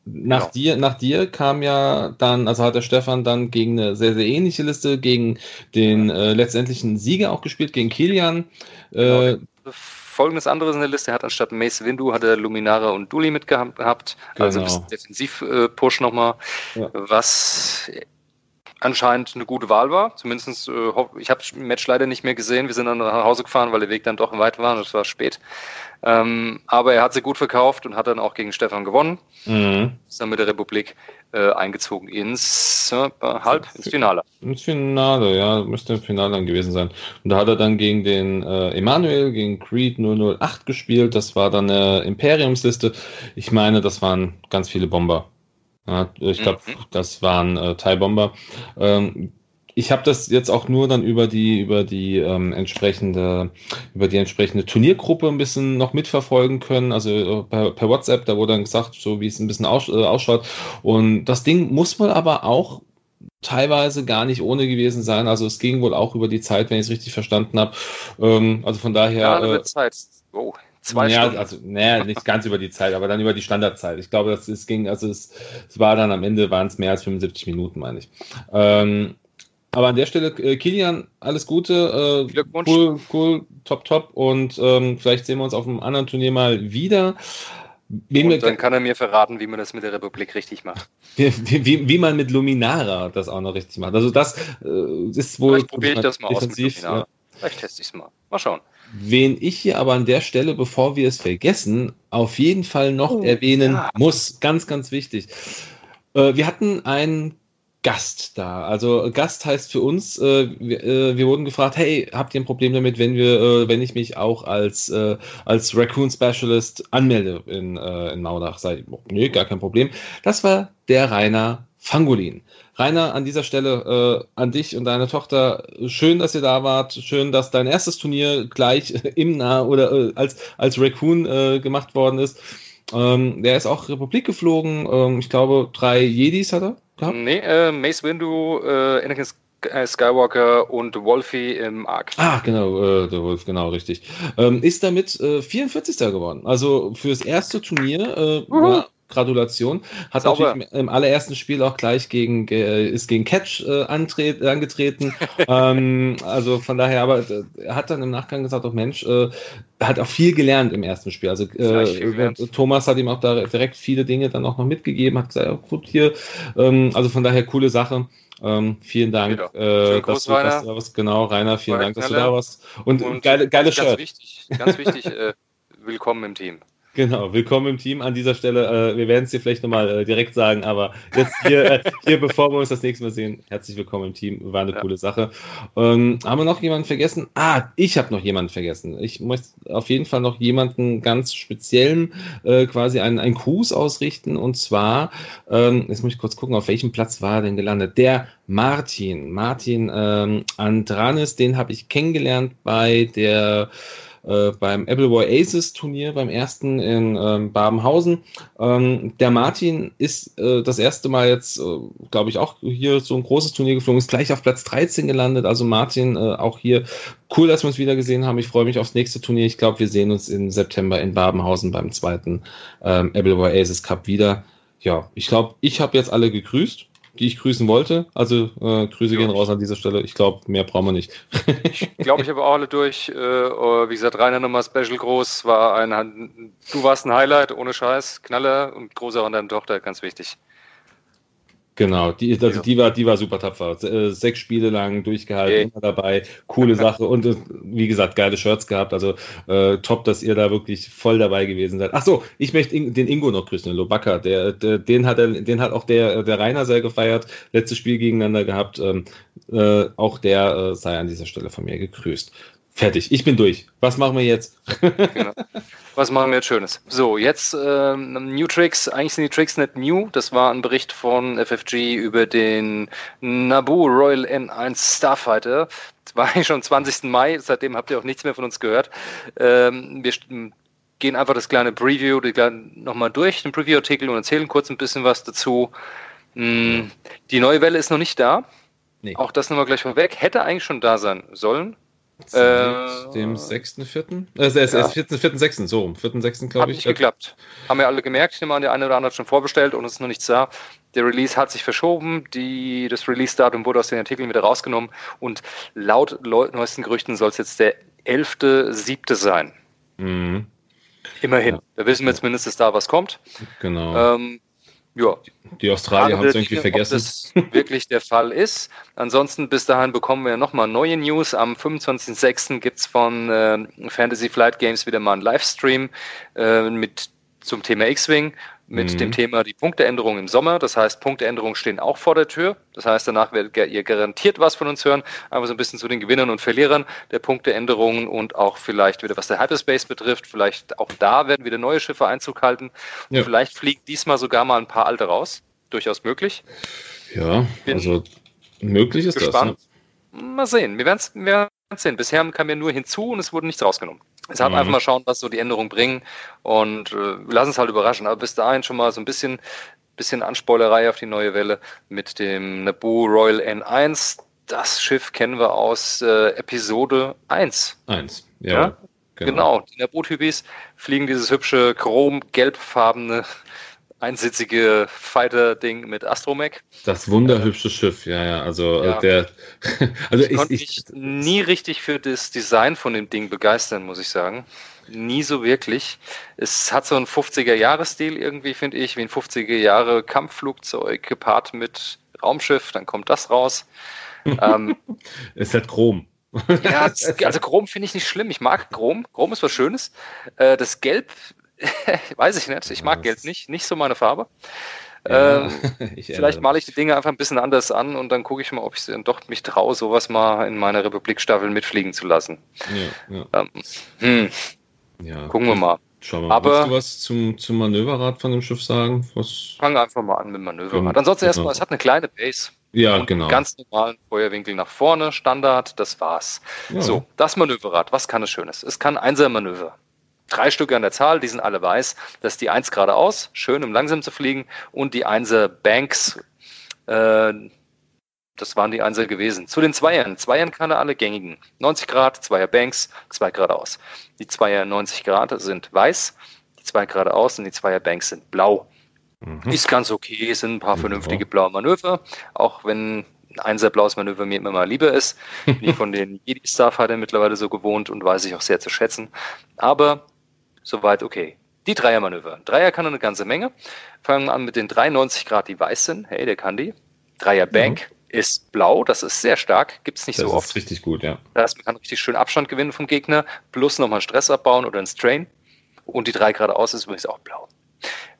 nach ja. dir, nach dir kam ja dann, also hat der Stefan dann gegen eine sehr, sehr ähnliche Liste, gegen den äh, letztendlichen Sieger auch gespielt, gegen Kilian. Äh, genau. Folgendes anderes in der Liste, er hat anstatt Mace Windu hat er Luminara und Duli mitgehabt, also genau. ein Defensiv-Push nochmal, ja. was anscheinend eine gute Wahl war. Zumindest, äh, ich habe das Match leider nicht mehr gesehen. Wir sind dann nach Hause gefahren, weil der Weg dann doch weit war und es war spät. Ähm, aber er hat sie gut verkauft und hat dann auch gegen Stefan gewonnen. Mhm. Ist dann mit der Republik äh, eingezogen ins äh, Halb, ins Finale. Ins Finale, ja, müsste im Finale dann gewesen sein. Und da hat er dann gegen den äh, Emanuel, gegen Creed 008 gespielt. Das war dann eine Imperiumsliste. Ich meine, das waren ganz viele Bomber. Ja, ich glaube, mhm. das waren äh, Thai-Bomber. Ähm, ich habe das jetzt auch nur dann über die über die ähm, entsprechende über die entsprechende Turniergruppe ein bisschen noch mitverfolgen können, also äh, per, per, WhatsApp, da wurde dann gesagt, so wie es ein bisschen aus, äh, ausschaut. Und das Ding muss wohl aber auch teilweise gar nicht ohne gewesen sein. Also es ging wohl auch über die Zeit, wenn ich es richtig verstanden habe. Ähm, also von daher. Ja, äh, Zeit. Oh. Zwei ja, Stunden. also, naja, nicht ganz über die Zeit, aber dann über die Standardzeit. Ich glaube, das, es ging, also es, es war dann am Ende waren es mehr als 75 Minuten, meine ich. Ähm, aber an der Stelle, äh, Kilian, alles Gute. Äh, Glückwunsch. Cool, cool, top, top. Und ähm, vielleicht sehen wir uns auf einem anderen Turnier mal wieder. Wen und dann kann er mir verraten, wie man das mit der Republik richtig macht. Wie, wie, wie man mit Luminara das auch noch richtig macht. Also das äh, ist wohl. Vielleicht probiere ich das mal aus mit Luminara. Ja. Vielleicht teste ich es mal. Mal schauen. Wen ich hier aber an der Stelle, bevor wir es vergessen, auf jeden Fall noch oh, erwähnen ja. muss, ganz, ganz wichtig. Äh, wir hatten einen Gast da. Also Gast heißt für uns, äh, wir, äh, wir, wurden gefragt, hey, habt ihr ein Problem damit, wenn wir, äh, wenn ich mich auch als, äh, als Raccoon Specialist anmelde in, äh, in Maudach? Sei, oh, nö, gar kein Problem. Das war der Rainer Fangolin. Rainer, an dieser Stelle äh, an dich und deine Tochter, schön, dass ihr da wart. Schön, dass dein erstes Turnier gleich im Nah oder als, als Raccoon gemacht worden ist. Ähm, der ist auch Republik geflogen. Ähm, ich glaube, drei Jedis hat er gehabt? Nee, äh, Mace Windu, äh, Anakin äh, Skywalker und Wolfie im Arc. Ah, genau, äh, der Wolf, genau, richtig. Ähm, ist damit äh, 44. geworden. Also fürs erste Turnier äh, ja, Gratulation. Hat Sauber. natürlich im allerersten Spiel auch gleich gegen, äh, ist gegen Catch äh, antret, angetreten. ähm, also von daher, aber äh, er hat dann im Nachgang gesagt, auch Mensch, äh, hat auch viel gelernt im ersten Spiel. Also äh, Thomas hat ihm auch da direkt viele Dinge dann auch noch mitgegeben, hat gesagt, ja, gut hier. Ähm, also von daher coole Sache. Ähm, vielen Dank, äh, dass, du, dass, du, da warst. Genau, Rainer, vielen Dank, dass du da warst. Und, und geile, geile ganz Shirt. Wichtig, ganz wichtig, äh, willkommen im Team. Genau, willkommen im Team an dieser Stelle. Äh, wir werden es dir vielleicht nochmal äh, direkt sagen, aber jetzt hier, äh, hier, bevor wir uns das nächste Mal sehen, herzlich willkommen im Team. War eine ja. coole Sache. Ähm, haben wir noch jemanden vergessen? Ah, ich habe noch jemanden vergessen. Ich muss auf jeden Fall noch jemanden ganz speziellen, äh, quasi einen, einen Gruß ausrichten. Und zwar, ähm, jetzt muss ich kurz gucken, auf welchem Platz war er denn gelandet? Der Martin. Martin ähm, Andranis, den habe ich kennengelernt bei der äh, beim Appleboy Aces Turnier, beim ersten in ähm, Babenhausen. Ähm, der Martin ist äh, das erste Mal jetzt, äh, glaube ich, auch hier so ein großes Turnier geflogen, ist gleich auf Platz 13 gelandet. Also Martin, äh, auch hier cool, dass wir uns wieder gesehen haben. Ich freue mich aufs nächste Turnier. Ich glaube, wir sehen uns im September in Babenhausen beim zweiten ähm, Appleboy Aces Cup wieder. Ja, ich glaube, ich habe jetzt alle gegrüßt die ich grüßen wollte. Also äh, Grüße ja. gehen raus an dieser Stelle. Ich glaube, mehr brauchen wir nicht. ich glaube, ich habe auch alle durch. Äh, wie gesagt, Rainer nochmal Special groß. War ein, du warst ein Highlight, ohne Scheiß. Knaller und großer an deine Tochter, ganz wichtig. Genau, die, also ja. die, war, die war super tapfer. Äh, sechs Spiele lang durchgehalten, immer dabei. Coole Sache und äh, wie gesagt, geile Shirts gehabt. Also äh, top, dass ihr da wirklich voll dabei gewesen seid. Ach so, ich möchte den Ingo noch grüßen, den Lobaka. Der, der, den, hat er, den hat auch der, der Rainer sehr gefeiert. Letztes Spiel gegeneinander gehabt. Ähm, äh, auch der äh, sei an dieser Stelle von mir gegrüßt. Fertig, ich bin durch. Was machen wir jetzt? genau. Was machen wir jetzt Schönes? So, jetzt ähm, New Tricks. Eigentlich sind die Tricks nicht new. Das war ein Bericht von FFG über den Naboo Royal N1 Starfighter. Das war eigentlich schon 20. Mai. Seitdem habt ihr auch nichts mehr von uns gehört. Ähm, wir gehen einfach das kleine Preview nochmal durch, den Preview-Artikel und erzählen kurz ein bisschen was dazu. Mm, die neue Welle ist noch nicht da. Nee. Auch das nochmal gleich vorweg. Hätte eigentlich schon da sein sollen. Seit äh, dem 6.4.? Äh, es ist ja. 4.6., so rum. 4.6. glaube ich. Hat nicht geklappt. Haben wir alle gemerkt. Ich nehme an, der eine oder andere hat schon vorbestellt und es ist noch nichts da. Der Release hat sich verschoben. Die, das Release-Datum wurde aus den Artikeln wieder rausgenommen. Und laut neuesten Gerüchten soll es jetzt der 11.7. sein. Mhm. Immerhin. Ja. Da wissen wir jetzt mindestens da, was kommt. Genau. Ähm, ja. Die Australier haben es irgendwie vergessen. Ob das wirklich der Fall ist. Ansonsten bis dahin bekommen wir nochmal neue News. Am 25.06. gibt es von äh, Fantasy Flight Games wieder mal einen Livestream äh, mit zum Thema X-Wing mit mhm. dem Thema die Punkteänderung im Sommer. Das heißt, Punkteänderungen stehen auch vor der Tür. Das heißt, danach werdet ihr garantiert was von uns hören. Aber so ein bisschen zu den Gewinnern und Verlierern der Punkteänderungen und auch vielleicht wieder, was der Hyperspace betrifft. Vielleicht auch da werden wieder neue Schiffe Einzug halten. Ja. vielleicht fliegt diesmal sogar mal ein paar alte raus. Durchaus möglich. Ja, Bin also möglich ist gespannt. das. Ne? Mal sehen. Wir werden es sehen. Bisher kam ja nur hinzu und es wurde nichts rausgenommen. Deshalb mhm. einfach mal schauen, was so die Änderungen bringen und äh, lassen es halt überraschen. Aber bis dahin schon mal so ein bisschen, bisschen Anspoilerei auf die neue Welle mit dem Naboo Royal N1. Das Schiff kennen wir aus äh, Episode 1. 1, ja. ja? Genau. genau. Die Naboo-Typis fliegen dieses hübsche chrom-gelbfarbene einsitzige Fighter-Ding mit Astromech. Das wunderhübsche äh, Schiff, ja, ja. Also äh, ja. der. also ich, ich konnte mich nie richtig für das Design von dem Ding begeistern, muss ich sagen. nie so wirklich. Es hat so einen 50er-Jahre-Stil irgendwie, finde ich, wie ein 50er-Jahre-Kampfflugzeug gepaart mit Raumschiff, dann kommt das raus. ähm, es hat Chrom. ja, also Chrom finde ich nicht schlimm. Ich mag Chrom. Chrom ist was Schönes. Äh, das Gelb, weiß ich nicht. Ich mag Gelb nicht. Nicht so meine Farbe. Ja, ähm, vielleicht male ich die Dinge einfach ein bisschen anders an und dann gucke ich mal, ob ich dann doch mich traue, sowas mal in meiner Republikstaffel mitfliegen zu lassen. Ja, ja. Ähm, hm. Gucken wir mal. Schauen wir mal. Aber, Willst du was zum, zum Manöverrad von dem Schiff sagen? Was? Fange einfach mal an mit dem Manöverrad. Ansonsten genau. erstmal, es hat eine kleine Base. Ja, genau. Ganz normalen Feuerwinkel nach vorne, Standard, das war's. So, das Manöverrad, was kann es Schönes? Es kann Einser-Manöver. Drei Stücke an der Zahl, die sind alle weiß. Das ist die Eins geradeaus, schön um langsam zu fliegen. Und die Einser Banks, äh, das waren die Einser gewesen. Zu den Zweiern. Zweiern kann er alle gängigen. 90 Grad, Zweier Banks, zwei geradeaus. Die Zweier 90 Grad sind weiß, die zwei geradeaus und die Zweier Banks sind blau. Mhm. Ist ganz okay, sind ein paar vernünftige blaue Manöver, auch wenn ein einser blaues Manöver mir immer mal lieber ist. Bin ich von den Jedi Starfighter mittlerweile so gewohnt und weiß ich auch sehr zu schätzen. Aber soweit okay. Die Dreiermanöver. Dreier kann eine ganze Menge. Fangen wir an mit den 93 Grad, die weiß sind. Hey, der kann die. Dreier Bank mhm. ist blau, das ist sehr stark, gibt es nicht das so oft. Das ist richtig gut, ja. Das heißt, man kann richtig schön Abstand gewinnen vom Gegner, plus nochmal Stress abbauen oder einen Strain. Und die drei geradeaus ist übrigens auch blau.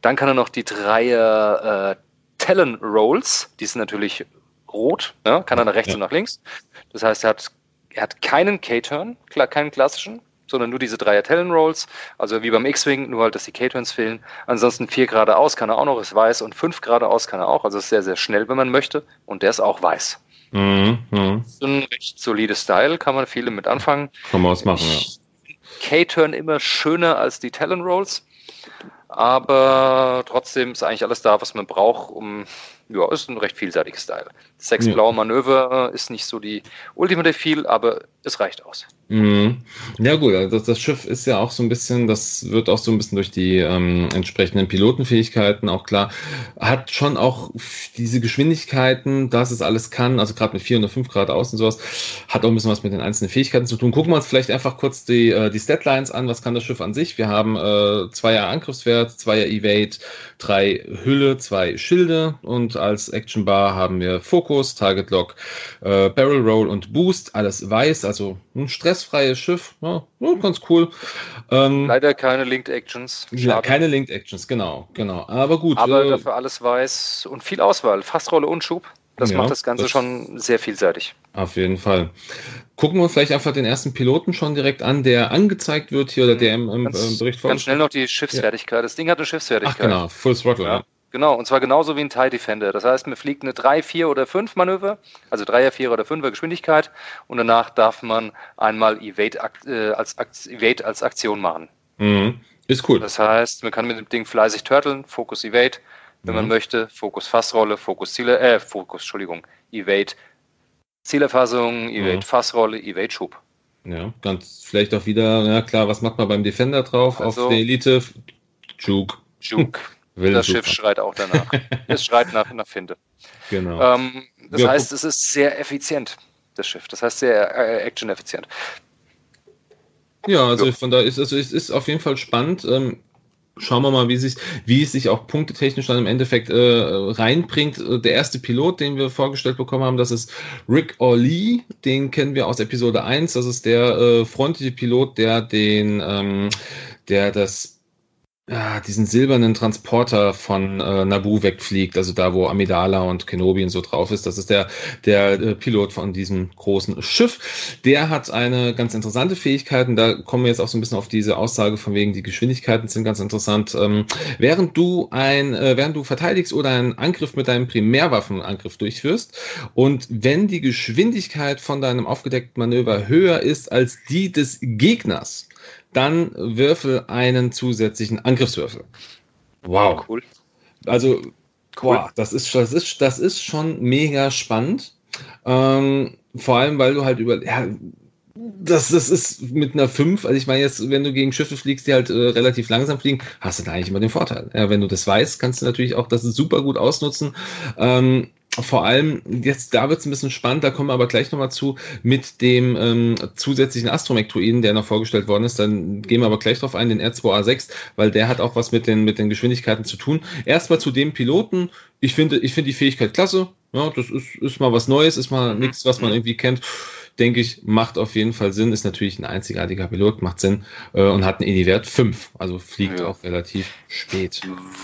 Dann kann er noch die Dreier äh, Talon Rolls, die sind natürlich rot, ne? kann er nach rechts ja. und nach links. Das heißt, er hat, er hat keinen K-Turn, keinen klassischen, sondern nur diese Dreier Talon Rolls, also wie beim X-Wing, nur halt, dass die K-Turns fehlen. Ansonsten vier geradeaus kann er auch noch, ist weiß und fünf geradeaus kann er auch, also ist sehr, sehr schnell, wenn man möchte und der ist auch weiß. Mhm, mh. Ein recht solides Style, kann man viele mit anfangen. Kann man was machen, ja. K-Turn immer schöner als die Talon Rolls, aber trotzdem ist eigentlich alles da, was man braucht, um ja, ist ein recht vielseitiges Style. Sechs ja. blaue Manöver ist nicht so die ultimative viel, aber es reicht aus. Mhm. Ja gut, also das, Schiff ist ja auch so ein bisschen, das wird auch so ein bisschen durch die ähm, entsprechenden Pilotenfähigkeiten auch klar, hat schon auch diese Geschwindigkeiten, dass es alles kann, also gerade mit 4 oder 5 Grad aus und sowas, hat auch ein bisschen was mit den einzelnen Fähigkeiten zu tun. Gucken wir uns vielleicht einfach kurz die, äh, die Statlines an, was kann das Schiff an sich? Wir haben äh, Zweier Angriffswert, Zweier Evade, drei Hülle, zwei Schilde und als Action Bar haben wir Fokus, Target Lock, äh, Barrel Roll und Boost, alles weiß, also ein stressfreies Schiff, ja, ganz cool. Ähm, Leider keine Linked Actions. Ja, keine Linked Actions, genau, genau. Aber gut. Aber äh, dafür alles weiß und viel Auswahl, Fastrolle und Schub. Das ja, macht das Ganze das schon sehr vielseitig. Auf jeden Fall. Gucken wir uns vielleicht einfach den ersten Piloten schon direkt an, der angezeigt wird hier oder der im, im ganz, Bericht Ganz schnell noch die Schiffsfertigkeit. Ja. Das Ding hat eine Schiffsfertigkeit. Ach genau, Full Throttle. Ja. Genau, und zwar genauso wie ein TIE Defender. Das heißt, man fliegt eine 3, 4 oder 5 Manöver, also 3er, 4 oder 5er Geschwindigkeit und danach darf man einmal Evade, äh, als, Evade als Aktion machen. Mhm. Ist cool. Das heißt, man kann mit dem Ding fleißig turteln, Focus Evade, wenn mhm. man möchte, Fokus Fassrolle, Fokus Ziele, äh, Fokus, Entschuldigung, Evade Zielerfassung, Evade mhm. Fassrolle, Evade Schub. Ja, ganz vielleicht auch wieder, ja klar, was macht man beim Defender drauf? Also, auf der Elite? Juke. Juke. das Schiff schreit auch danach. es schreit nach, nach Finte. Genau. Ähm, das ja, heißt, es ist sehr effizient, das Schiff. Das heißt, sehr äh, action-effizient. Ja, also so. von da ist also es ist auf jeden Fall spannend. Ähm, schauen wir mal, wie, sich, wie es sich auch punktetechnisch dann im Endeffekt äh, reinbringt. Der erste Pilot, den wir vorgestellt bekommen haben, das ist Rick Orlee. Den kennen wir aus Episode 1. Das ist der äh, freundliche Pilot, der den, ähm, der das ja, diesen silbernen Transporter von äh, Naboo wegfliegt, also da, wo Amidala und Kenobi und so drauf ist. Das ist der, der äh, Pilot von diesem großen Schiff. Der hat eine ganz interessante Fähigkeit und da kommen wir jetzt auch so ein bisschen auf diese Aussage von wegen, die Geschwindigkeiten sind ganz interessant. Ähm, während du ein, äh, während du verteidigst oder einen Angriff mit deinem Primärwaffenangriff durchführst und wenn die Geschwindigkeit von deinem aufgedeckten Manöver höher ist als die des Gegners, dann würfel einen zusätzlichen Angriffswürfel. Wow. Cool. Also, cool. Boah, das ist, das ist, das ist schon mega spannend. Ähm, vor allem, weil du halt über, ja, das, das ist mit einer 5, also ich meine jetzt, wenn du gegen Schiffe fliegst, die halt äh, relativ langsam fliegen, hast du da eigentlich immer den Vorteil. Ja, wenn du das weißt, kannst du natürlich auch das super gut ausnutzen. Ähm, vor allem, jetzt da wird es ein bisschen spannend, da kommen wir aber gleich nochmal zu, mit dem ähm, zusätzlichen Astromektroiden, der noch vorgestellt worden ist. Dann gehen wir aber gleich drauf ein, den R2A6, weil der hat auch was mit den, mit den Geschwindigkeiten zu tun. Erstmal zu dem Piloten. Ich finde, ich finde die Fähigkeit klasse. Ja, das ist, ist mal was Neues, ist mal nichts, was man irgendwie kennt denke ich, macht auf jeden Fall Sinn, ist natürlich ein einzigartiger Pilot, macht Sinn äh, und hat einen EDI-Wert 5, also fliegt ja. auch relativ spät.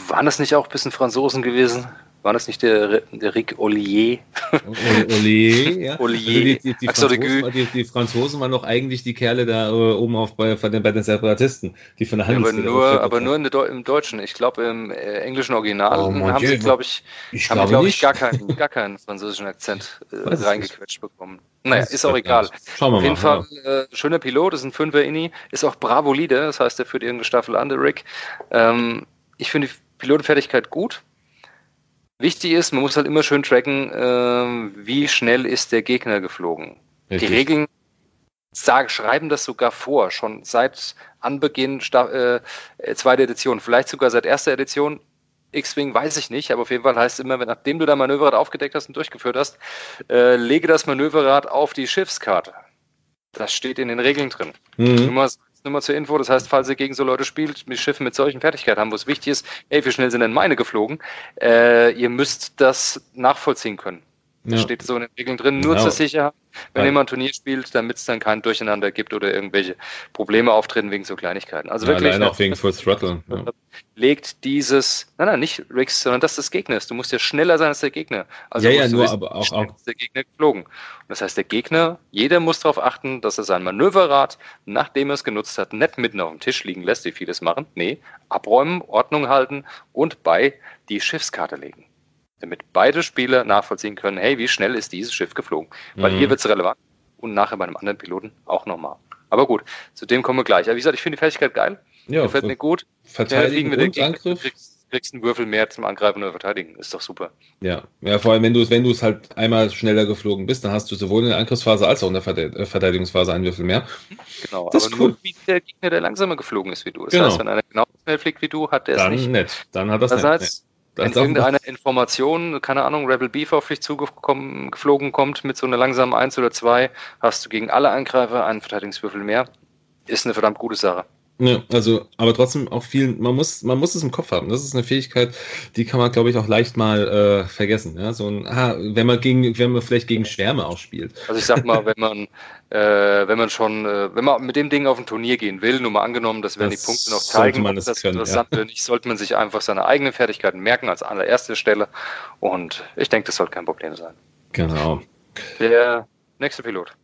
Waren das nicht auch ein bisschen Franzosen gewesen? War das nicht der, der Rick Ollier? Ollier, ja. Ollier. Also die, die, die, Franzosen, die, Franzosen, waren doch eigentlich die Kerle da äh, oben auf bei, bei, den, bei den Separatisten, die von der Hand. Ja, aber nur, aber nur der, im Deutschen. Ich glaube, im äh, englischen Original oh, haben Dieu. sie, glaube ich, ich haben, glaube ich, gar keinen, gar keinen französischen Akzent äh, reingequetscht bekommen. Naja, ist auch egal. Schauen wir Auf jeden mal, Fall ja. äh, schöner Pilot, ist ein Fünfer-Inni, ist auch Bravo Leader, das heißt, der führt irgendeine Staffel an, der Rick. Ähm, ich finde die Pilotenfertigkeit gut Wichtig ist, man muss halt immer schön tracken, äh, wie schnell ist der Gegner geflogen. Richtig. Die Regeln sagen, schreiben das sogar vor, schon seit Anbeginn äh, zweiter Edition, vielleicht sogar seit erster Edition. X-Wing weiß ich nicht, aber auf jeden Fall heißt es immer, nachdem du dein Manöverrad aufgedeckt hast und durchgeführt hast, äh, lege das Manöverrad auf die Schiffskarte. Das steht in den Regeln drin. Mhm. Nur mal nur mal zur Info, das heißt, falls ihr gegen so Leute spielt, mit Schiffen mit solchen Fertigkeiten haben, wo es wichtig ist, ey, wie schnell sind denn meine geflogen, äh, ihr müsst das nachvollziehen können. Das ja. steht so in den Regeln drin, nur genau. zur Sicherheit, wenn ja. jemand ein Turnier spielt, damit es dann kein Durcheinander gibt oder irgendwelche Probleme auftreten wegen so Kleinigkeiten. Also ja, wirklich. Allein auch wegen Full Throttle. Legt dieses, nein, nein, nicht Rix, sondern das des Gegners. Du musst ja schneller sein als der Gegner. Also ja, ja, nur, wissen, aber auch, auch. der Gegner geflogen. Und das heißt, der Gegner, jeder muss darauf achten, dass er sein Manöverrad, nachdem er es genutzt hat, nicht mitten auf dem Tisch liegen lässt, wie viele es machen. Nee, abräumen, Ordnung halten und bei die Schiffskarte legen damit beide Spieler nachvollziehen können, hey, wie schnell ist dieses Schiff geflogen? Weil mhm. hier wird es relevant und nachher bei einem anderen Piloten auch nochmal. Aber gut, zu dem kommen wir gleich. Aber wie gesagt, ich finde die Fertigkeit geil. Ja, Gefällt mir gut. Verteidigen wir und Angriff. Kriegst, kriegst einen Würfel mehr zum Angreifen oder Verteidigen. Ist doch super. Ja, ja vor allem, wenn du es wenn halt einmal schneller geflogen bist, dann hast du sowohl in der Angriffsphase als auch in der äh, Verteidigungsphase einen Würfel mehr. Genau, das aber ist cool. nur wie der Gegner, der langsamer geflogen ist wie du. Das genau. heißt, wenn einer genau schnell fliegt wie du, hat der es nicht. Nett. Dann hat das nicht. Wenn irgendeine Information, keine Ahnung, Rebel Beef auf dich zugeflogen kommt mit so einer langsamen 1 oder 2, hast du gegen alle Angreifer einen Verteidigungswürfel mehr. Ist eine verdammt gute Sache. Ja, also, aber trotzdem auch viel, man muss, man muss es im Kopf haben. Das ist eine Fähigkeit, die kann man, glaube ich, auch leicht mal äh, vergessen. Ja? So ein, ah, wenn man gegen, wenn man vielleicht gegen Schwärme auch spielt. Also ich sag mal, wenn man, äh, wenn man schon, äh, wenn man mit dem Ding auf ein Turnier gehen will, nur mal angenommen, dass werden die Punkte noch zeigen, man das, das können, interessant ja. nicht, sollte man sich einfach seine eigenen Fertigkeiten merken als allererste Stelle. Und ich denke, das sollte kein Problem sein. Genau. Der nächste Pilot.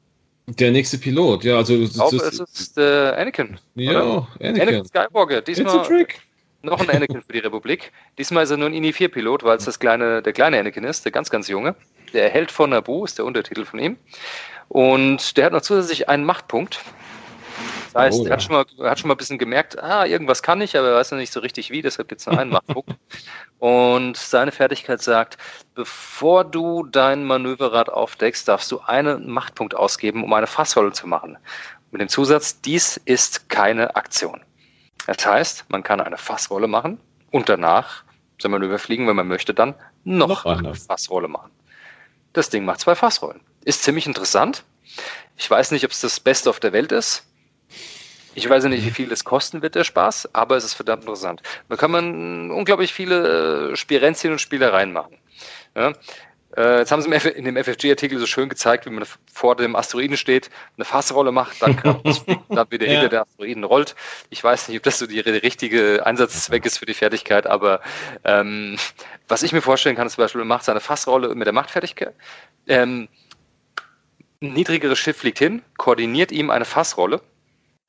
Der nächste Pilot, ja, also. Ich glaube, es ist äh, Anakin. Ja, oder? Anakin. Anakin Skywalker. Diesmal noch ein Anakin für die Republik. Diesmal ist er nur ein INI-4-Pilot, weil es das kleine, der kleine Anakin ist, der ganz, ganz junge. Der Held von Naboo ist der Untertitel von ihm. Und der hat noch zusätzlich einen Machtpunkt. Das heißt, oh, er, hat schon mal, er hat schon mal ein bisschen gemerkt, ah, irgendwas kann ich, aber er weiß noch nicht so richtig wie, deshalb gibt es nur einen Machtpunkt. Und seine Fertigkeit sagt, bevor du dein Manöverrad aufdeckst, darfst du einen Machtpunkt ausgeben, um eine Fassrolle zu machen. Mit dem Zusatz, dies ist keine Aktion. Das heißt, man kann eine Fassrolle machen und danach sein Manöver fliegen, wenn man möchte, dann noch, noch eine Fassrolle machen. Das Ding macht zwei Fassrollen. Ist ziemlich interessant. Ich weiß nicht, ob es das Beste auf der Welt ist. Ich weiß nicht, wie viel das kosten wird, der Spaß, aber es ist verdammt interessant. Da kann man unglaublich viele äh, Spirenzien und Spielereien machen. Ja? Äh, jetzt haben sie in dem FFG-Artikel so schön gezeigt, wie man vor dem Asteroiden steht, eine Fassrolle macht, dann, dann wieder ja. hinter der Asteroiden rollt. Ich weiß nicht, ob das so die, der richtige Einsatzzweck ist für die Fertigkeit, aber ähm, was ich mir vorstellen kann, ist zum Beispiel, man macht seine Fassrolle mit der Machtfertigkeit. Ähm, ein niedrigeres Schiff fliegt hin, koordiniert ihm eine Fassrolle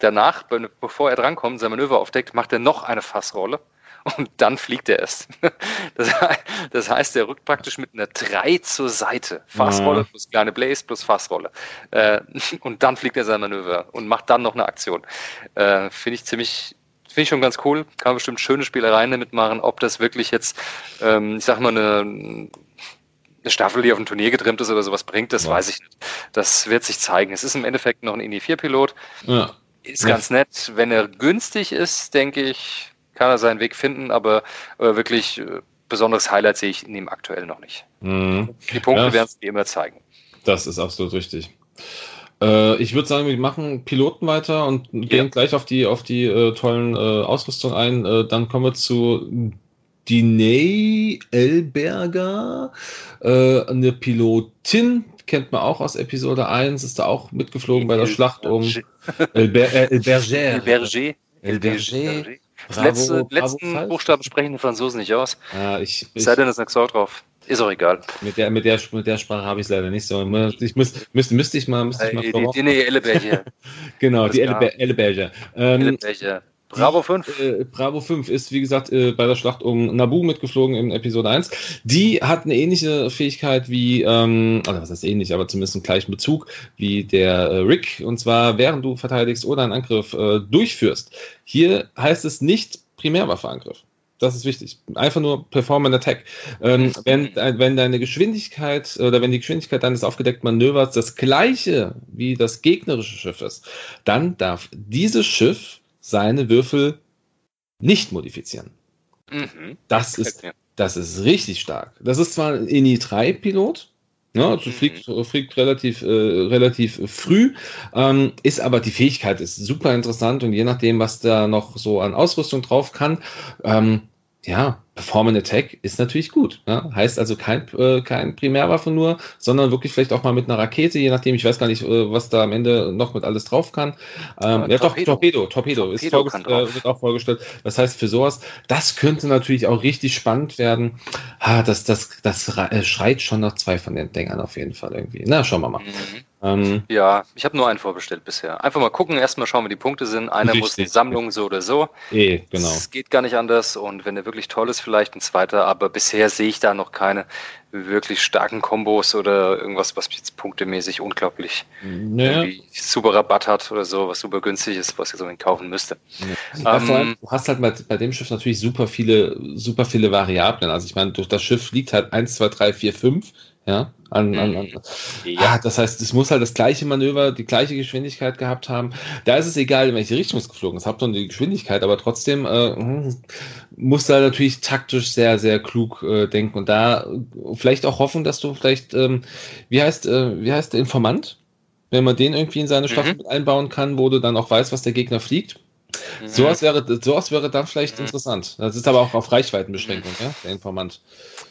danach, bevor er drankommt, sein Manöver aufdeckt, macht er noch eine Fassrolle und dann fliegt er erst. Das, heißt, er rückt praktisch mit einer 3 zur Seite. Fassrolle plus kleine Blaze plus Fassrolle. Äh, und dann fliegt er sein Manöver und macht dann noch eine Aktion. Äh, finde ich ziemlich, finde ich schon ganz cool. Kann man bestimmt schöne Spielereien damit machen. Ob das wirklich jetzt, ähm, ich sag mal, eine, eine Staffel, die auf ein Turnier getrimmt ist oder sowas bringt, das ja. weiß ich nicht. Das wird sich zeigen. Es ist im Endeffekt noch ein Indie-4-Pilot. Ja. Ist ganz nett. Wenn er günstig ist, denke ich, kann er seinen Weg finden, aber, aber wirklich, äh, besonderes Highlight sehe ich in dem aktuell noch nicht. Mhm. Die Punkte ja, werden es wie immer zeigen. Das ist absolut richtig. Äh, ich würde sagen, wir machen Piloten weiter und ja. gehen gleich auf die, auf die äh, tollen äh, Ausrüstung ein. Äh, dann kommen wir zu Diney Elberger, äh, eine Pilotin, kennt man auch aus Episode 1, ist da auch mitgeflogen bei der Schlacht um Elber äh, Elberger. Elberger. Elberger. Das Bravo, letzte, letzten Buchstaben sprechen die Franzosen nicht aus. Ja, ich, ich, Sei denn, ist eine Xau drauf. Ist auch egal. Mit der, mit der, mit der Sprache habe ich es leider nicht so. Ich muss, müsste, müsste ich mal, müsste ich mal die, die, nee, Elleberger. genau, die Elleberger. Ähm, Elleberger. Bravo 5. äh, Bravo 5 ist, wie gesagt, äh, bei der Schlacht um Nabu mitgeflogen in Episode 1. Die hat eine ähnliche Fähigkeit wie, ähm, oder was heißt ähnlich, aber zumindest einen gleichen Bezug wie der äh, Rick. Und zwar, während du verteidigst oder einen Angriff äh, durchführst. Hier heißt es nicht Primärwaffeangriff. Das ist wichtig. Einfach nur Perform an Attack. Ähm, wenn, wenn deine Geschwindigkeit oder wenn die Geschwindigkeit deines aufgedeckten Manövers das gleiche wie das gegnerische Schiff ist, dann darf dieses Schiff seine Würfel nicht modifizieren. Mhm. Das, ist, das ist richtig stark. Das ist zwar ein INI 3-Pilot, ja, also mhm. fliegt, fliegt relativ, äh, relativ früh, ähm, ist aber die Fähigkeit ist super interessant und je nachdem, was da noch so an Ausrüstung drauf kann, ähm, ja, Performance Attack ist natürlich gut. Ne? Heißt also kein, äh, kein Primärwaffe nur, sondern wirklich vielleicht auch mal mit einer Rakete, je nachdem, ich weiß gar nicht, äh, was da am Ende noch mit alles drauf kann. Ähm, ja, doch, Torpedo, Torpedo, Torpedo ist äh, wird auch vorgestellt. Das heißt, für sowas, das könnte natürlich auch richtig spannend werden. Ah, das, das, das äh, schreit schon nach zwei von den Dingern auf jeden Fall irgendwie. Na, schauen wir mal. Mhm. Ähm, ja, ich habe nur einen vorbestellt bisher. Einfach mal gucken, erstmal schauen, wie die Punkte sind. Einer muss die Sammlung so oder so. Eh, genau. Es geht gar nicht anders und wenn der wirklich toll ist, vielleicht ein zweiter, aber bisher sehe ich da noch keine wirklich starken Kombos oder irgendwas, was jetzt punktemäßig unglaublich naja. super Rabatt hat oder so, was super günstig ist, was ich so kaufen müsste. Ja. Ähm, allem, du hast halt bei, bei, dem Schiff natürlich super viele, super viele Variablen. Also ich meine, durch das Schiff fliegt halt 1, 2, 3, 4, 5 ja, an, an, an. Ja. Ah, das heißt, es muss halt das gleiche Manöver, die gleiche Geschwindigkeit gehabt haben. Da ist es egal, in welche Richtung es geflogen ist. Habt ihr die Geschwindigkeit, aber trotzdem äh, hm, muss da natürlich taktisch sehr, sehr klug äh, denken und da vielleicht auch hoffen, dass du vielleicht, ähm, wie heißt, äh, wie heißt der Informant? Wenn man den irgendwie in seine Staffel mhm. einbauen kann, wo du dann auch weißt, was der Gegner fliegt. Mhm. Sowas wäre, sowas wäre dann vielleicht mhm. interessant. Das ist aber auch auf Reichweitenbeschränkung, ja, der Informant.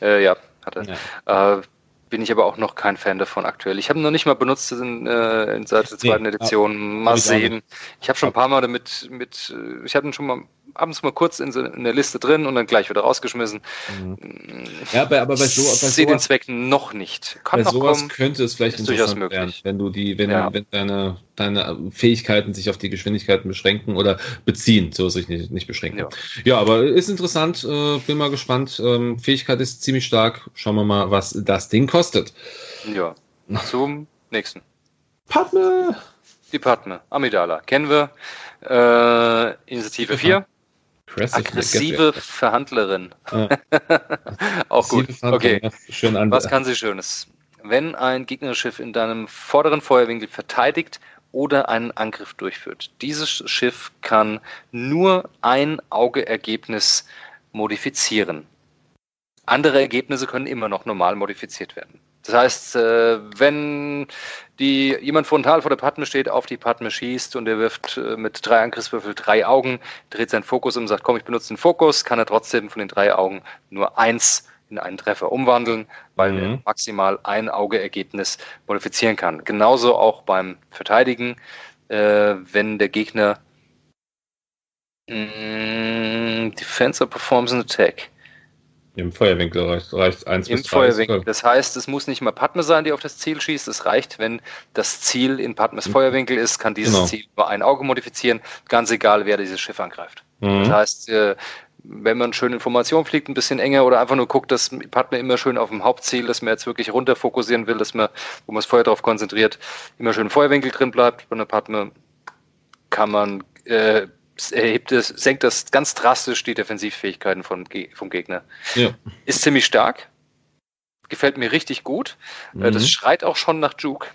Äh, ja, hat er. Ja. Bin ich aber auch noch kein Fan davon aktuell. Ich habe noch nicht mal benutzt in, äh, in seit der zweiten nee, Edition. Mal sehen. Ich habe schon ein paar Mal damit mit, äh, ich hatte ihn schon mal abends mal kurz in, so, in der Liste drin und dann gleich wieder rausgeschmissen. Mhm. Ja, aber, aber bei so, ich sehe den Zweck noch nicht. Kann bei sowas kommen, könnte es vielleicht durchaus möglich. Werden, wenn du die, wenn, ja. wenn deine, deine Fähigkeiten sich auf die Geschwindigkeiten beschränken oder beziehen, so sich nicht, nicht beschränken. Ja. ja, aber ist interessant, äh, bin mal gespannt. Ähm, Fähigkeit ist ziemlich stark. Schauen wir mal, was das Ding kostet. Ja. Zum nächsten. Padme. Die Padme. Amidala. Kennen wir. Äh, Initiative 4. Aggressive Verhandlerin. Ja. Auch gut. Okay. Schön Was kann sie Schönes? Wenn ein Gegnerschiff in deinem vorderen Feuerwinkel verteidigt oder einen Angriff durchführt. Dieses Schiff kann nur ein Augeergebnis modifizieren. Andere Ergebnisse können immer noch normal modifiziert werden. Das heißt, äh, wenn die, jemand frontal vor der Padme steht, auf die Padme schießt und er wirft äh, mit drei Angriffswürfeln drei Augen, dreht seinen Fokus um und sagt, komm, ich benutze den Fokus, kann er trotzdem von den drei Augen nur eins in einen Treffer umwandeln, weil mhm. er maximal ein Augeergebnis modifizieren kann. Genauso auch beim Verteidigen, äh, wenn der Gegner mh, mm, Defense performs an attack im Feuerwinkel reicht, reicht 1 Im bis 3. Feuerwinkel. Das heißt, es muss nicht mal Padme sein, die auf das Ziel schießt. Es reicht, wenn das Ziel in Padmes mhm. Feuerwinkel ist, kann dieses genau. Ziel über ein Auge modifizieren, ganz egal, wer dieses Schiff angreift. Mhm. Das heißt, äh, wenn man schön Information fliegt, ein bisschen enger oder einfach nur guckt, dass Padme immer schön auf dem Hauptziel, dass man jetzt wirklich runter fokussieren will, dass man, wo man das Feuer darauf konzentriert, immer schön im Feuerwinkel drin bleibt. Bei einer Padme kann man äh, erhebt es, senkt das ganz drastisch die Defensivfähigkeiten vom, vom Gegner. Ja. Ist ziemlich stark. Gefällt mir richtig gut. Äh, mhm. Das schreit auch schon nach Juke.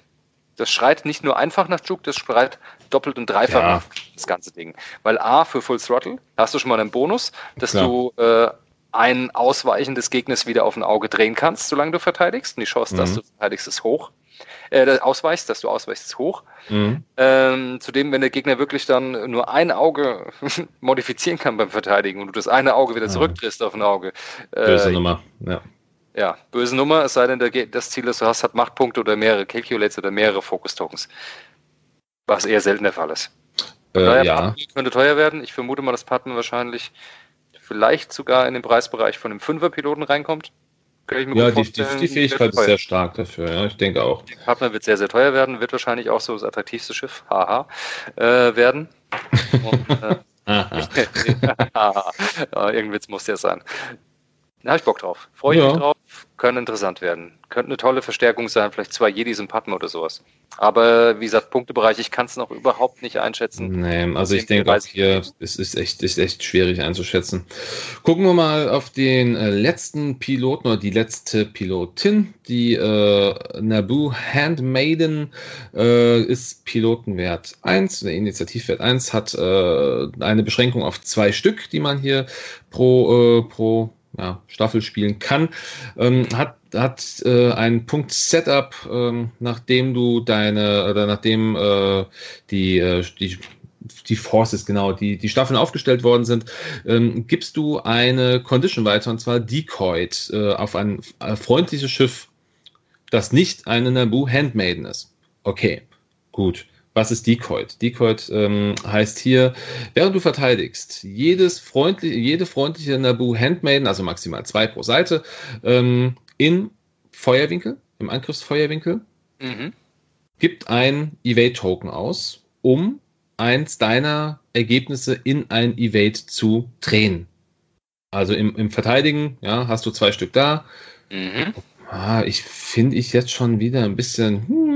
Das schreit nicht nur einfach nach Juke, das schreit doppelt und dreifach ja. nach das ganze Ding. Weil A für Full Throttle hast du schon mal einen Bonus, dass Klar. du äh, ein Ausweichen des Gegners wieder auf ein Auge drehen kannst, solange du verteidigst. Und die Chance, mhm. dass du verteidigst, ist hoch. Äh, ausweichst, dass du ausweichst, ist hoch. Mhm. Ähm, zudem, wenn der Gegner wirklich dann nur ein Auge modifizieren kann beim Verteidigen und du das eine Auge wieder zurückdrehst auf ein Auge. Äh, böse Nummer, ja. Ja, böse Nummer, es sei denn, der, das Ziel, das du hast, hat Machtpunkte oder mehrere Calculates oder mehrere Focus-Tokens. Was eher selten der Fall ist. Äh, ja. könnte teuer werden. Ich vermute mal, dass Partner wahrscheinlich vielleicht sogar in den Preisbereich von einem Fünfer-Piloten reinkommt. Ja, die, die, die, Fähigkeit ist sehr stark dafür, ja, ich denke auch. Der Partner wird sehr, sehr teuer werden, wird wahrscheinlich auch so das attraktivste Schiff, haha, äh, werden. Und, äh, ja, irgendein Witz muss der sein. Da habe ich Bock drauf. Freue ich ja. mich drauf können interessant werden. Könnte eine tolle Verstärkung sein, vielleicht zwei Jedis im Padma oder sowas. Aber wie gesagt, Punktebereich, ich kann es noch überhaupt nicht einschätzen. Nee, also ich denke auch hier, es ist echt, ist echt schwierig einzuschätzen. Gucken wir mal auf den äh, letzten Piloten oder die letzte Pilotin. Die äh, Naboo Handmaiden äh, ist Pilotenwert 1, der Initiativwert 1 hat äh, eine Beschränkung auf zwei Stück, die man hier pro, äh, pro ja, Staffel spielen kann, ähm, hat, hat äh, einen Punkt Setup, ähm, nachdem du deine, oder nachdem äh, die, äh, die die Forces, genau, die, die Staffeln aufgestellt worden sind, ähm, gibst du eine Condition weiter, und zwar Decoyed, äh, auf ein äh, freundliches Schiff, das nicht eine Naboo Handmaiden ist. Okay, gut. Was ist Decoyed? Decoyed ähm, heißt hier, während du verteidigst, jedes freundliche, jede freundliche Nabu Handmaiden, also maximal zwei pro Seite, ähm, in Feuerwinkel, im Angriffsfeuerwinkel, mhm. gibt ein Evade-Token aus, um eins deiner Ergebnisse in ein Evade zu drehen. Also im, im Verteidigen, ja, hast du zwei Stück da. Mhm. Ah, ich finde ich jetzt schon wieder ein bisschen. Hm.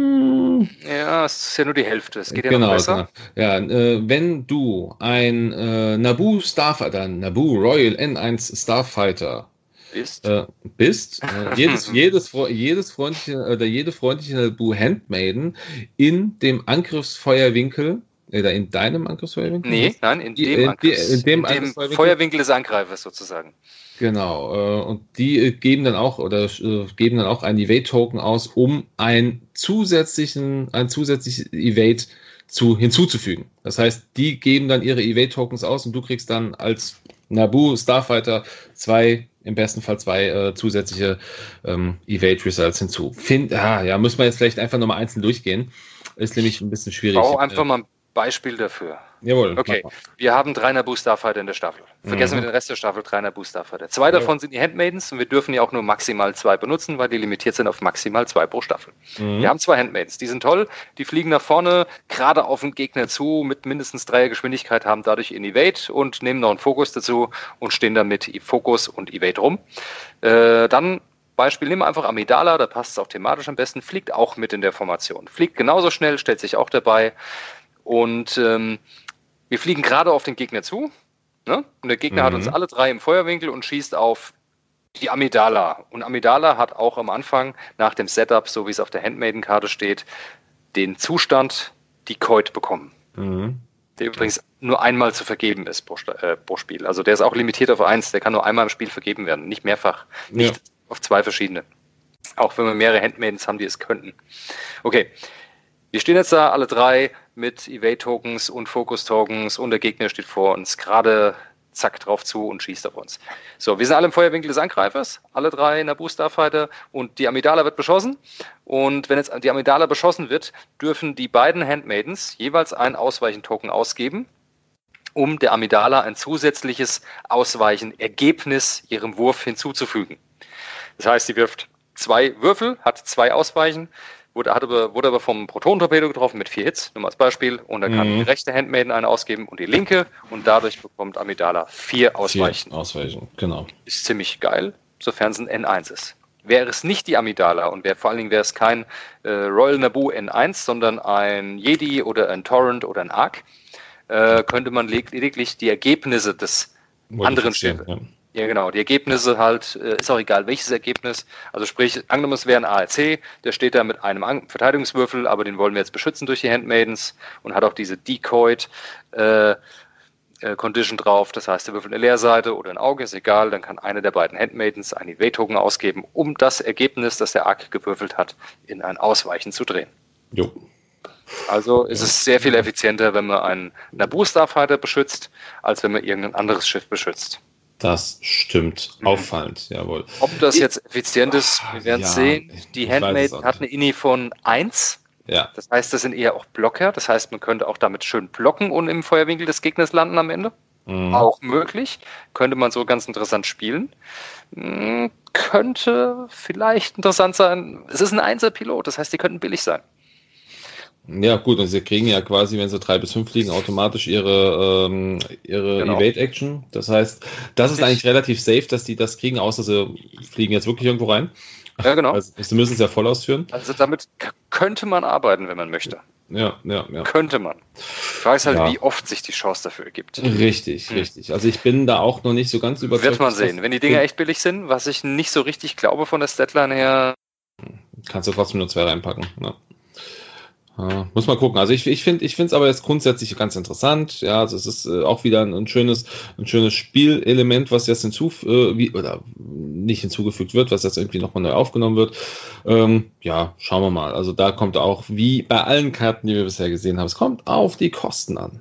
Ja, es ist ja nur die Hälfte. Es geht ja genau, noch besser. Genau. Ja, äh, wenn du ein äh, Naboo Starfighter, Naboo Royal N1 Starfighter bist, äh, bist äh, jedes, jedes, jedes freundliche oder jede freundliche Naboo Handmaiden in dem Angriffsfeuerwinkel oder in deinem Angriffsfeuerwinkel? Nee, nein, in dem, in, Angriffs, in dem, in dem Feuerwinkel des Angreifers sozusagen. Genau, äh, und die äh, geben dann auch oder äh, geben dann auch ein Evade-Token aus, um einen zusätzlichen, ein zusätzliches Evade zu, hinzuzufügen. Das heißt, die geben dann ihre Evade-Tokens aus und du kriegst dann als Naboo Starfighter zwei, im besten Fall zwei äh, zusätzliche ähm, Evade-Results hinzu. Find, ah, ja, müssen wir jetzt vielleicht einfach nochmal einzeln durchgehen. Ist nämlich ein bisschen schwierig. Bau einfach mal ein Beispiel dafür. Jawohl. Okay, wir haben drei Naboo Starfighter in der Staffel. Vergessen mhm. wir den Rest der Staffel, drei Naboo Starfighter. Zwei ja. davon sind die Handmaidens und wir dürfen ja auch nur maximal zwei benutzen, weil die limitiert sind auf maximal zwei pro Staffel. Mhm. Wir haben zwei Handmaidens, die sind toll, die fliegen nach vorne, gerade auf den Gegner zu, mit mindestens dreier Geschwindigkeit, haben dadurch in Evade und nehmen noch einen Fokus dazu und stehen dann mit Fokus und Evade rum. Äh, dann Beispiel, nimm einfach Amidala, da passt es auch thematisch am besten, fliegt auch mit in der Formation. Fliegt genauso schnell, stellt sich auch dabei. Und ähm, wir fliegen gerade auf den Gegner zu. Ne? Und der Gegner mhm. hat uns alle drei im Feuerwinkel und schießt auf die Amidala. Und Amidala hat auch am Anfang nach dem Setup, so wie es auf der Handmaiden-Karte steht, den Zustand Decoyed bekommen. Mhm. Der übrigens nur einmal zu vergeben ist pro, äh, pro, Spiel. Also der ist auch limitiert auf eins, der kann nur einmal im Spiel vergeben werden, nicht mehrfach. Nicht ja. auf zwei verschiedene. Auch wenn wir mehrere Handmaidens haben, die es könnten. Okay. Wir stehen jetzt da alle drei mit Evade-Tokens und Focus-Tokens und der Gegner steht vor uns gerade zack drauf zu und schießt auf uns. So, wir sind alle im Feuerwinkel des Angreifers, alle drei in der Starfighter und die Amidala wird beschossen. Und wenn jetzt die Amidala beschossen wird, dürfen die beiden Handmaidens jeweils ein Ausweichen-Token ausgeben, um der Amidala ein zusätzliches Ausweichen-Ergebnis ihrem Wurf hinzuzufügen. Das heißt, sie wirft zwei Würfel, hat zwei Ausweichen, wurde, aber, wurde aber vom Protonentorpedo getroffen mit vier Hits, nur mal als Beispiel. Und dann kann mhm. die rechte Handmaiden eine ausgeben und die linke. Und dadurch bekommt Amidala vier Ausweichen. Vier Ausweichen, genau. Ist ziemlich geil, sofern es ein N1 ist. Wäre es nicht die Amidala und wär, vor allen Dingen wäre es kein äh, Royal Naboo N1, sondern ein Jedi oder ein Torrent oder ein Arc, äh, könnte man lediglich die Ergebnisse des anderen Schiffes. Ja. Ja, genau. Die Ergebnisse halt, äh, ist auch egal, welches Ergebnis. Also sprich, angenommen, es wäre ein ARC, der steht da mit einem Verteidigungswürfel, aber den wollen wir jetzt beschützen durch die Handmaidens und hat auch diese Decoyed äh, äh, Condition drauf. Das heißt, der Würfel eine Leerseite oder ein Auge, ist egal. Dann kann eine der beiden Handmaidens einen Evade-Token ausgeben, um das Ergebnis, das der Arc gewürfelt hat, in ein Ausweichen zu drehen. Jo. Also ist es sehr viel effizienter, wenn man einen Naboo Starfighter beschützt, als wenn man irgendein anderes Schiff beschützt. Das stimmt. Mhm. Auffallend, jawohl. Ob das jetzt effizient ist, wir werden es ja, sehen. Die Handmaid hat eine INI von 1. Ja. Das heißt, das sind eher auch Blocker. Das heißt, man könnte auch damit schön blocken und im Feuerwinkel des Gegners landen am Ende. Mhm. Auch möglich. Könnte man so ganz interessant spielen. Hm, könnte vielleicht interessant sein. Es ist ein Einser-Pilot, das heißt, die könnten billig sein. Ja, gut, und sie kriegen ja quasi, wenn sie drei bis fünf fliegen, automatisch ihre, ähm, ihre genau. Evade-Action. Das heißt, das ist eigentlich relativ safe, dass die das kriegen, außer sie fliegen jetzt wirklich irgendwo rein. Ja, genau. Also, sie müssen es ja voll ausführen. Also damit könnte man arbeiten, wenn man möchte. Ja, ja, ja. Könnte man. Ich weiß halt, ja. wie oft sich die Chance dafür ergibt. Richtig, hm. richtig. Also ich bin da auch noch nicht so ganz überzeugt. Wird man sehen. Wenn die Dinge echt billig sind, was ich nicht so richtig glaube von der Statline her. Kannst du trotzdem nur zwei reinpacken. Ja. Ja, muss man gucken. Also ich, ich finde ich finde es aber jetzt grundsätzlich ganz interessant. Ja, also es ist äh, auch wieder ein, ein, schönes ein schönes Spielelement, was jetzt hinzu äh, wie, oder nicht hinzugefügt wird, was jetzt irgendwie nochmal neu aufgenommen wird. Ähm, ja, schauen wir mal. Also da kommt auch wie bei allen Karten, die wir bisher gesehen haben, es kommt auf die Kosten an.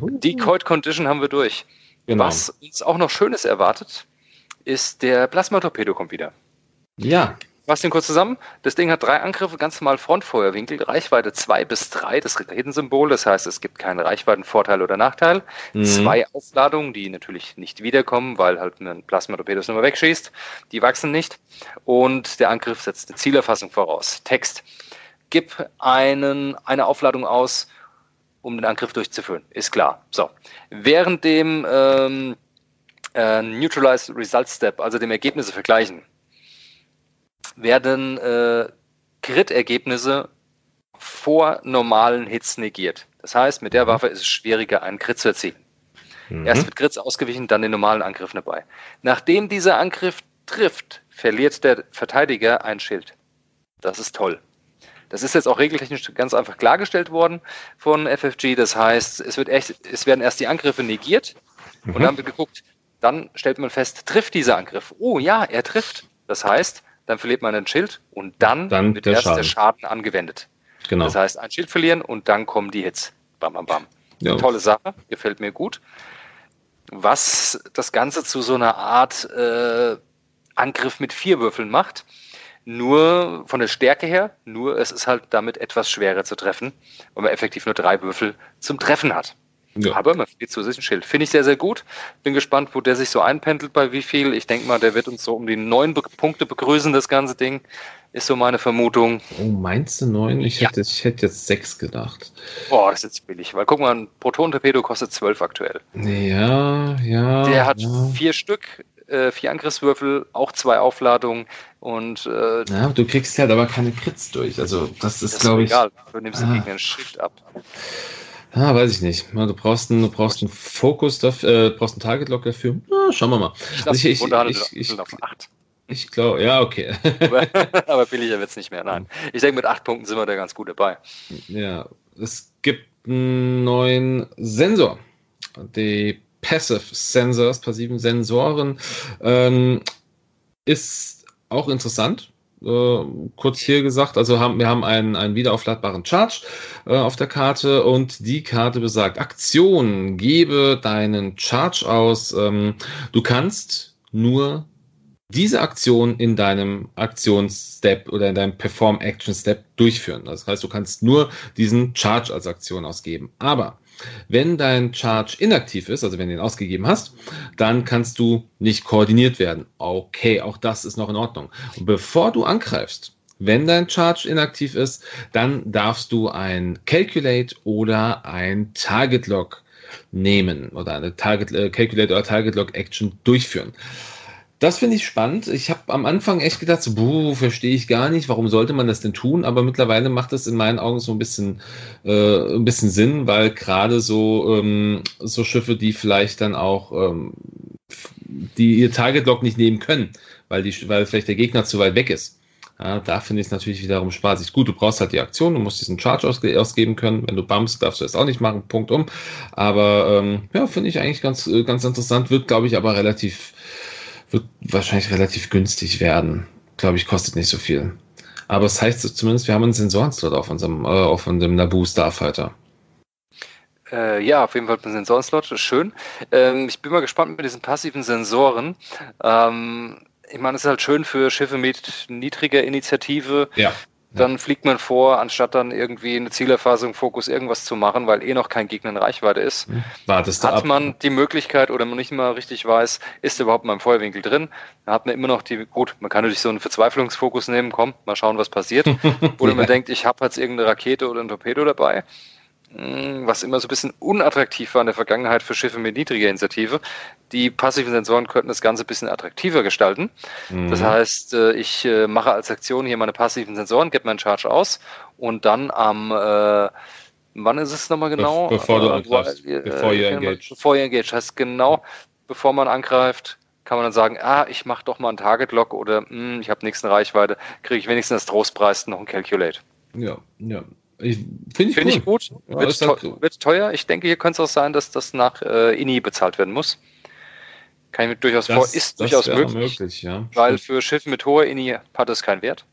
Die Cold Condition haben wir durch. Genau. Was uns auch noch Schönes erwartet, ist der Plasma-Torpedo kommt wieder. Ja fasse den kurz zusammen. Das Ding hat drei Angriffe, ganz normal Frontfeuerwinkel, Reichweite 2 bis 3, das Raketensymbol, das heißt, es gibt keinen Reichweitenvorteil oder Nachteil. Mhm. Zwei Aufladungen, die natürlich nicht wiederkommen, weil halt ein Plasma-Torpedo es nur wegschießt. Die wachsen nicht. Und der Angriff setzt eine Zielerfassung voraus. Text. Gib einen, eine Aufladung aus, um den Angriff durchzuführen. Ist klar. So. Während dem ähm, äh, Neutralized Result Step, also dem Ergebnisse vergleichen, werden äh, Crit-Ergebnisse vor normalen Hits negiert. Das heißt, mit der mhm. Waffe ist es schwieriger, einen Crit zu erzielen. Mhm. Erst wird Crits ausgewichen, dann den normalen Angriff dabei. Nachdem dieser Angriff trifft, verliert der Verteidiger ein Schild. Das ist toll. Das ist jetzt auch regeltechnisch ganz einfach klargestellt worden von FFG. Das heißt, es, wird echt, es werden erst die Angriffe negiert mhm. und dann wird geguckt, dann stellt man fest, trifft dieser Angriff. Oh ja, er trifft. Das heißt, dann verliert man ein Schild und dann, dann wird der erst Schaden. der Schaden angewendet. Genau. Das heißt, ein Schild verlieren und dann kommen die Hits. Bam, bam, bam. Ja. Tolle Sache, gefällt mir gut. Was das Ganze zu so einer Art äh, Angriff mit vier Würfeln macht, nur von der Stärke her, nur es ist halt damit etwas schwerer zu treffen, weil man effektiv nur drei Würfel zum Treffen hat. Ja. Aber man verliert zusätzlich ein Schild. Finde ich sehr, sehr gut. Bin gespannt, wo der sich so einpendelt, bei wie viel. Ich denke mal, der wird uns so um die neun Be Punkte begrüßen, das ganze Ding. Ist so meine Vermutung. Oh, meinst du neun? Ich, ja. hätte, ich hätte jetzt sechs gedacht. Boah, das ist jetzt billig. Weil guck mal, ein Proton-Torpedo kostet zwölf aktuell. Ja, ja. Der hat ja. vier Stück, äh, vier Angriffswürfel, auch zwei Aufladungen und. Äh, ja, du kriegst halt aber keine Crits durch. Also, das ist, glaube ich. Egal, du nimmst ah. den Gegner ein Schild ab. Ah, weiß ich nicht. Du brauchst einen, du brauchst einen Fokus dafür, äh, brauchst einen Target Lock dafür. Na, schauen wir mal. Ich, also ich, ich, ich, ich, ich glaube, ja, okay. aber, aber billiger wird es nicht mehr, nein. Ich denke, mit acht Punkten sind wir da ganz gut dabei. Ja, es gibt einen neuen Sensor. Die Passive Sensors, passiven Sensoren, ähm, ist auch interessant äh, kurz hier gesagt, also haben, wir haben einen, einen wiederaufladbaren Charge äh, auf der Karte und die Karte besagt, Aktion, gebe deinen Charge aus. Ähm, du kannst nur diese Aktion in deinem Aktionsstep oder in deinem Perform Action Step durchführen. Das heißt, du kannst nur diesen Charge als Aktion ausgeben. Aber wenn dein Charge inaktiv ist, also wenn du ihn ausgegeben hast, dann kannst du nicht koordiniert werden. Okay, auch das ist noch in Ordnung. Und bevor du angreifst, wenn dein Charge inaktiv ist, dann darfst du ein Calculate oder ein Target Lock nehmen oder eine Target äh, Calculate oder Target Lock Action durchführen. Das finde ich spannend. Ich habe am Anfang echt gedacht, so, buh, verstehe ich gar nicht, warum sollte man das denn tun? Aber mittlerweile macht das in meinen Augen so ein bisschen, äh, ein bisschen Sinn, weil gerade so, ähm, so Schiffe, die vielleicht dann auch, ähm, die ihr Target Lock nicht nehmen können, weil, die, weil vielleicht der Gegner zu weit weg ist. Ja, da finde ich es natürlich wiederum spaßig. Gut, du brauchst halt die Aktion, du musst diesen Charge ausge ausgeben können. Wenn du bumpst, darfst du das auch nicht machen, Punkt um. Aber ähm, ja, finde ich eigentlich ganz, äh, ganz interessant. Wird, glaube ich, aber relativ, wird wahrscheinlich relativ günstig werden. Glaube ich, kostet nicht so viel. Aber es das heißt zumindest, wir haben einen Sensorenslot auf unserem, äh, auf unserem Naboo Starfighter. Äh, ja, auf jeden Fall ein Sensorenslot, schön. Ähm, ich bin mal gespannt mit diesen passiven Sensoren. Ähm, ich meine, es ist halt schön für Schiffe mit niedriger Initiative. Ja. Dann fliegt man vor, anstatt dann irgendwie eine Zielerfassung, Fokus, irgendwas zu machen, weil eh noch kein Gegner in Reichweite ist. Hm. Wartest hat ab. man die Möglichkeit oder man nicht mal richtig weiß, ist überhaupt mal im Feuerwinkel drin, dann hat man immer noch die, gut, man kann natürlich so einen Verzweiflungsfokus nehmen, komm, mal schauen, was passiert. oder man denkt, ich habe jetzt irgendeine Rakete oder ein Torpedo dabei. Hm, was immer so ein bisschen unattraktiv war in der Vergangenheit für Schiffe mit niedriger Initiative. Die passiven Sensoren könnten das Ganze ein bisschen attraktiver gestalten. Mhm. Das heißt, äh, ich äh, mache als Aktion hier meine passiven Sensoren, gebe meinen Charge aus und dann am äh, Wann ist es nochmal genau? Bevor du angreifst. Äh, bevor ihr engaged. Bevor ihr engaged. Heißt genau, bevor man angreift, kann man dann sagen, ah, ich mache doch mal einen Target-Lock oder hm, ich habe nächsten Reichweite, kriege ich wenigstens das Trostpreis noch ein Calculate. Ja, ja. Finde ich, Find ich gut. Ja, wird, teuer, halt wird, teuer. Ich denke, hier könnte es auch sein, dass das nach äh, INI bezahlt werden muss. Kann ich mir durchaus das, vor, ist durchaus möglich. möglich ja. Weil für Schiffe mit hoher INI hat es keinen Wert.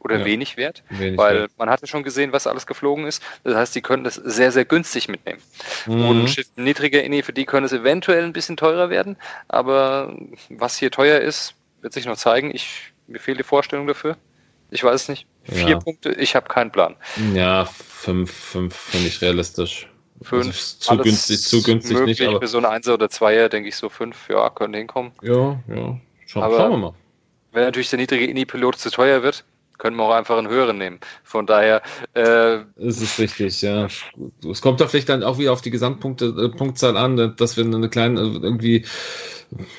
Oder ja. wenig Wert. Wenig weil Wert. man hatte schon gesehen, was alles geflogen ist. Das heißt, die können das sehr, sehr günstig mitnehmen. Mhm. Und Schiffe niedriger INI, für die können es eventuell ein bisschen teurer werden. Aber was hier teuer ist, wird sich noch zeigen. Ich, mir fehlt die Vorstellung dafür. Ich weiß nicht. Vier ja. Punkte, ich habe keinen Plan. Ja, fünf, fünf finde ich realistisch. Fünf. Also zu günstig, zu günstig möglich. nicht. Aber für so eine Einser oder Zweier denke ich so fünf, ja, können hinkommen. Ja, ja. Schau, aber schauen wir mal. Wenn natürlich der niedrige Ini-Pilot zu teuer wird, können wir auch einfach einen höheren nehmen. Von daher. Äh, das ist richtig, ja. Es kommt da vielleicht dann auch wieder auf die Gesamtpunkte, äh, Punktzahl an, dass wir eine kleine, irgendwie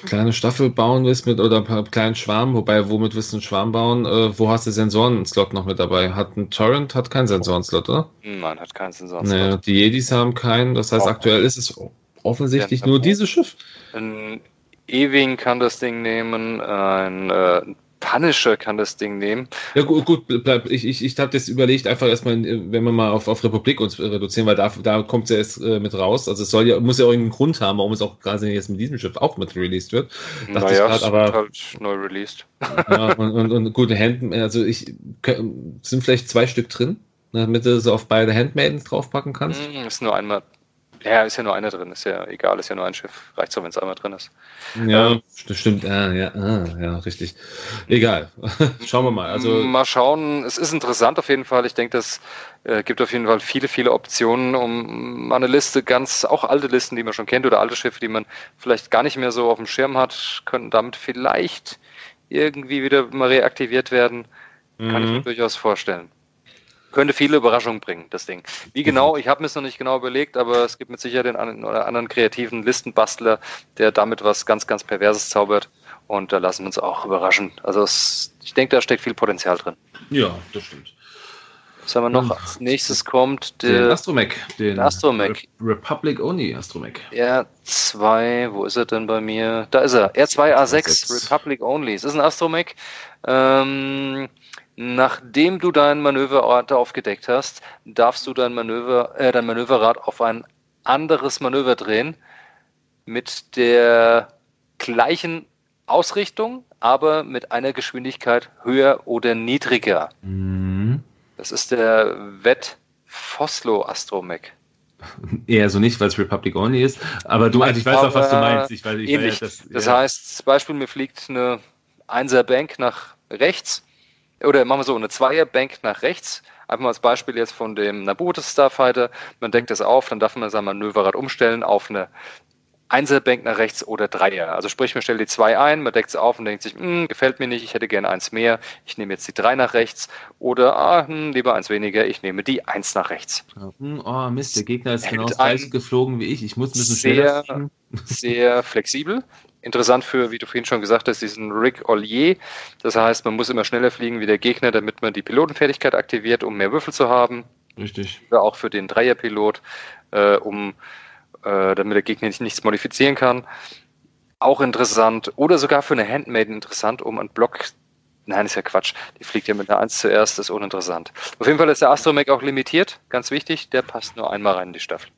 kleine Staffel bauen willst mit oder ein kleinen Schwarm, wobei womit willst du einen Schwarm bauen? Äh, wo hast du Sensoren-Slot noch mit dabei? Hat ein Torrent hat keinen Sensoren-Slot, oder? Nein, hat keinen Sensoren-Slot. Nee, die Jedis haben keinen, das heißt, oh. aktuell ist es offensichtlich ja, nur dieses Schiff. Ein Ewing kann das Ding nehmen, ein äh, Punisher kann das Ding nehmen. Ja, gut, gut bleib, ich, ich, ich habe das überlegt, einfach erstmal, wenn wir mal auf, auf Republik uns reduzieren, weil da, da kommt es ja erst äh, mit raus. Also es soll ja, muss ja irgendeinen Grund haben, warum es auch gerade jetzt mit diesem Schiff auch mit released wird. Dachte naja, grad, aber halt neu released. Ja, und, und, und gute Hand, also ich sind vielleicht zwei Stück drin, damit du so auf beide Handmaidens draufpacken kannst. Mm, ist nur einmal ja, ist ja nur einer drin, ist ja egal, ist ja nur ein Schiff. Reicht so, wenn es einmal drin ist. Ja, ähm, stimmt, ja, ja, ah, ja, richtig. Egal. schauen wir mal. Also, mal schauen, es ist interessant auf jeden Fall. Ich denke, das äh, gibt auf jeden Fall viele, viele Optionen, um eine Liste, ganz, auch alte Listen, die man schon kennt, oder alte Schiffe, die man vielleicht gar nicht mehr so auf dem Schirm hat, könnten damit vielleicht irgendwie wieder mal reaktiviert werden. Kann mhm. ich mir durchaus vorstellen könnte viele Überraschungen bringen, das Ding. Wie genau, ich habe mir es noch nicht genau überlegt, aber es gibt mit Sicherheit den einen oder anderen kreativen Listenbastler, der damit was ganz, ganz Perverses zaubert. Und da lassen wir uns auch überraschen. Also es, ich denke, da steckt viel Potenzial drin. Ja, das stimmt. Was haben wir noch? Als nächstes kommt der den Astromech. Den Astromech. Re Republic Only Astromech. R2, wo ist er denn bei mir? Da ist er. R2A6, R6. Republic Only. Es ist ein Astromech. Ähm, Nachdem du dein Manöverrad aufgedeckt hast, darfst du dein, Manöver, äh, dein Manöverrad auf ein anderes Manöver drehen mit der gleichen Ausrichtung, aber mit einer Geschwindigkeit höher oder niedriger. Mhm. Das ist der Wett Foslo Astromech. Eher so nicht, weil es Republic Only ist, aber du, also ich weiß auch, was du meinst. Ich weiß, ich ähnlich. Weiß, das, das ja. heißt, Beispiel, mir fliegt eine Einser Bank nach rechts oder machen wir so, eine Zweierbank nach rechts. Einfach mal als Beispiel jetzt von dem Nabuto Starfighter. Man deckt das auf, dann darf man sein Manöverrad umstellen auf eine Einserbank nach rechts oder Dreier. Also sprich, man stellt die zwei ein, man deckt es auf und denkt sich, hm, gefällt mir nicht, ich hätte gerne eins mehr, ich nehme jetzt die drei nach rechts oder ah, hm, lieber eins weniger, ich nehme die eins nach rechts. Hm, oh Mist, der Gegner ist genau das gleiche geflogen wie ich, ich muss ein bisschen sehr, schneller Sehr flexibel. Interessant für, wie du vorhin schon gesagt hast, diesen Rick Ollier. Das heißt, man muss immer schneller fliegen wie der Gegner, damit man die Pilotenfertigkeit aktiviert, um mehr Würfel zu haben. Richtig. Oder auch für den Dreierpilot, äh, um äh, damit der Gegner nicht, nichts modifizieren kann. Auch interessant. Oder sogar für eine Handmaiden interessant, um einen Block Nein, ist ja Quatsch. Die fliegt ja mit einer 1 zuerst, ist uninteressant. Auf jeden Fall ist der Astromech auch limitiert, ganz wichtig. Der passt nur einmal rein in die Staffel.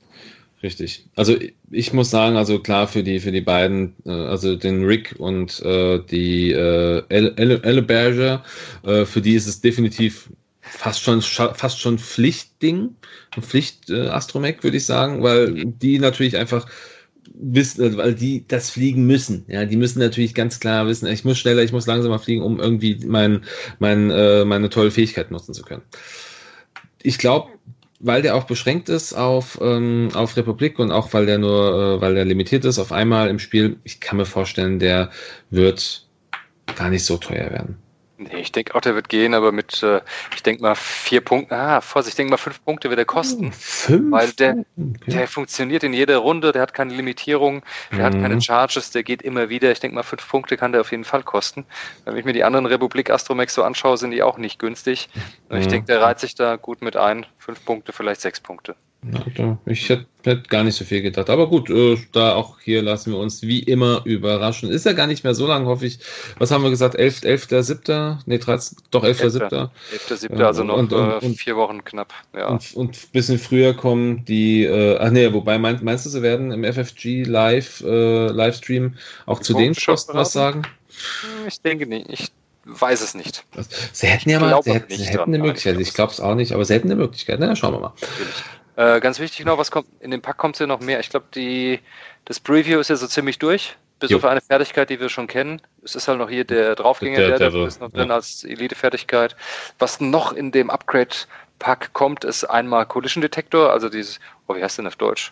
Richtig. Also ich muss sagen, also klar für die für die beiden, äh, also den Rick und äh, die äh, Elle Berger, äh, für die ist es definitiv fast schon fast schon Pflichtding, Pflicht äh, Astromech würde ich sagen, weil die natürlich einfach wissen, also, weil die das fliegen müssen. Ja, die müssen natürlich ganz klar wissen, ich muss schneller, ich muss langsamer fliegen, um irgendwie mein, mein, äh, meine tolle Fähigkeit nutzen zu können. Ich glaube, weil der auch beschränkt ist auf, ähm, auf Republik und auch weil der nur, äh, weil der limitiert ist auf einmal im Spiel, ich kann mir vorstellen, der wird gar nicht so teuer werden. Nee, ich denke auch, der wird gehen, aber mit, äh, ich denke mal, vier Punkten, ah, Vorsicht, ich denke mal, fünf Punkte wird er kosten. Hm, fünf? Weil der, okay. der funktioniert in jeder Runde, der hat keine Limitierung, der mhm. hat keine mhm. Charges, der geht immer wieder. Ich denke mal, fünf Punkte kann der auf jeden Fall kosten. Wenn ich mir die anderen Republik Astromex so anschaue, sind die auch nicht günstig. Mhm. Ich denke, der reiht sich da gut mit ein. Fünf Punkte, vielleicht sechs Punkte. Ja, ich hätte gar nicht so viel gedacht. Aber gut, äh, da auch hier lassen wir uns wie immer überraschen. Ist ja gar nicht mehr so lang, hoffe ich. Was haben wir gesagt? 11. 11. 7. Nee, 13, doch 11. 11. 7. 11. 7. also noch und, und, und, vier Wochen knapp. Ja. Und, und ein bisschen früher kommen die, äh, ach nee, wobei mein, meinst du, sie werden im FFG Live, äh, Livestream auch die zu den Kosten was sagen? Hm, ich denke nicht. Ich weiß es nicht. Sie hätten ja mal, sie hätten, sie hätten eine Möglichkeit. Ich glaube es auch nicht, aber sie hätten eine Möglichkeit. Na, schauen wir mal. Natürlich. Äh, ganz wichtig noch, was kommt, in dem Pack kommt ja noch mehr. Ich glaube, das Preview ist ja so ziemlich durch, bis jo. auf eine Fertigkeit, die wir schon kennen. Es ist halt noch hier der Draufgänger, der, der, der ist noch drin ja. als Elite-Fertigkeit. Was noch in dem Upgrade-Pack kommt, ist einmal Collision Detector, also dieses, oh, wie heißt denn auf Deutsch?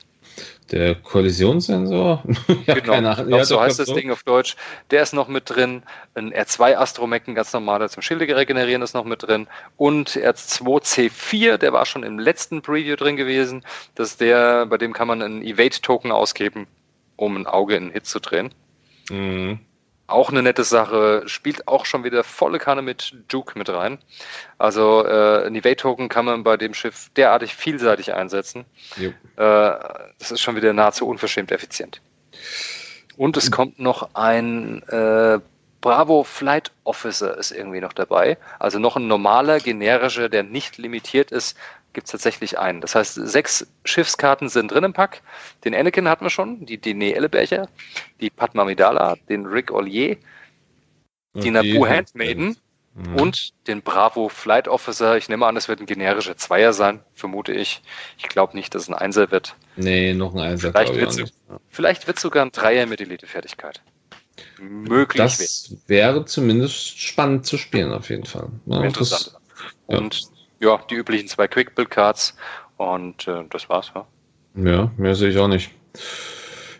Der Kollisionssensor? ja, genau, keine Ahnung. Ja, so heißt das so. Ding auf Deutsch. Der ist noch mit drin. Ein R2 Astromech, ein ganz normaler zum Schilde regenerieren, ist noch mit drin. Und R2C4, der war schon im letzten Preview drin gewesen. Das ist der, bei dem kann man einen Evade-Token ausgeben, um ein Auge in einen Hit zu drehen. Mhm. Auch eine nette Sache, spielt auch schon wieder volle Kanne mit Duke mit rein. Also äh, ein Evade-Token kann man bei dem Schiff derartig vielseitig einsetzen. Äh, das ist schon wieder nahezu unverschämt effizient. Und es kommt noch ein äh, Bravo Flight Officer ist irgendwie noch dabei. Also noch ein normaler, generischer, der nicht limitiert ist, gibt es tatsächlich einen. Das heißt, sechs Schiffskarten sind drin im Pack. Den Anakin hatten wir schon, die Dene Ellebercher, die Padma Midala, den Rick Ollier, die Nabu Handmaiden mhm. und den Bravo Flight Officer. Ich nehme an, es wird ein generischer Zweier sein, vermute ich. Ich glaube nicht, dass es ein Einser wird. Nee, noch ein Einser. Vielleicht wird es vielleicht sogar ein Dreier mit Elite-Fertigkeit. Möglich. Das wäre zumindest spannend zu spielen, auf jeden Fall. Ja, Interessant. Das, und ja ja, die üblichen zwei Quick Build Cards und äh, das war's. Ja. ja, mehr sehe ich auch nicht.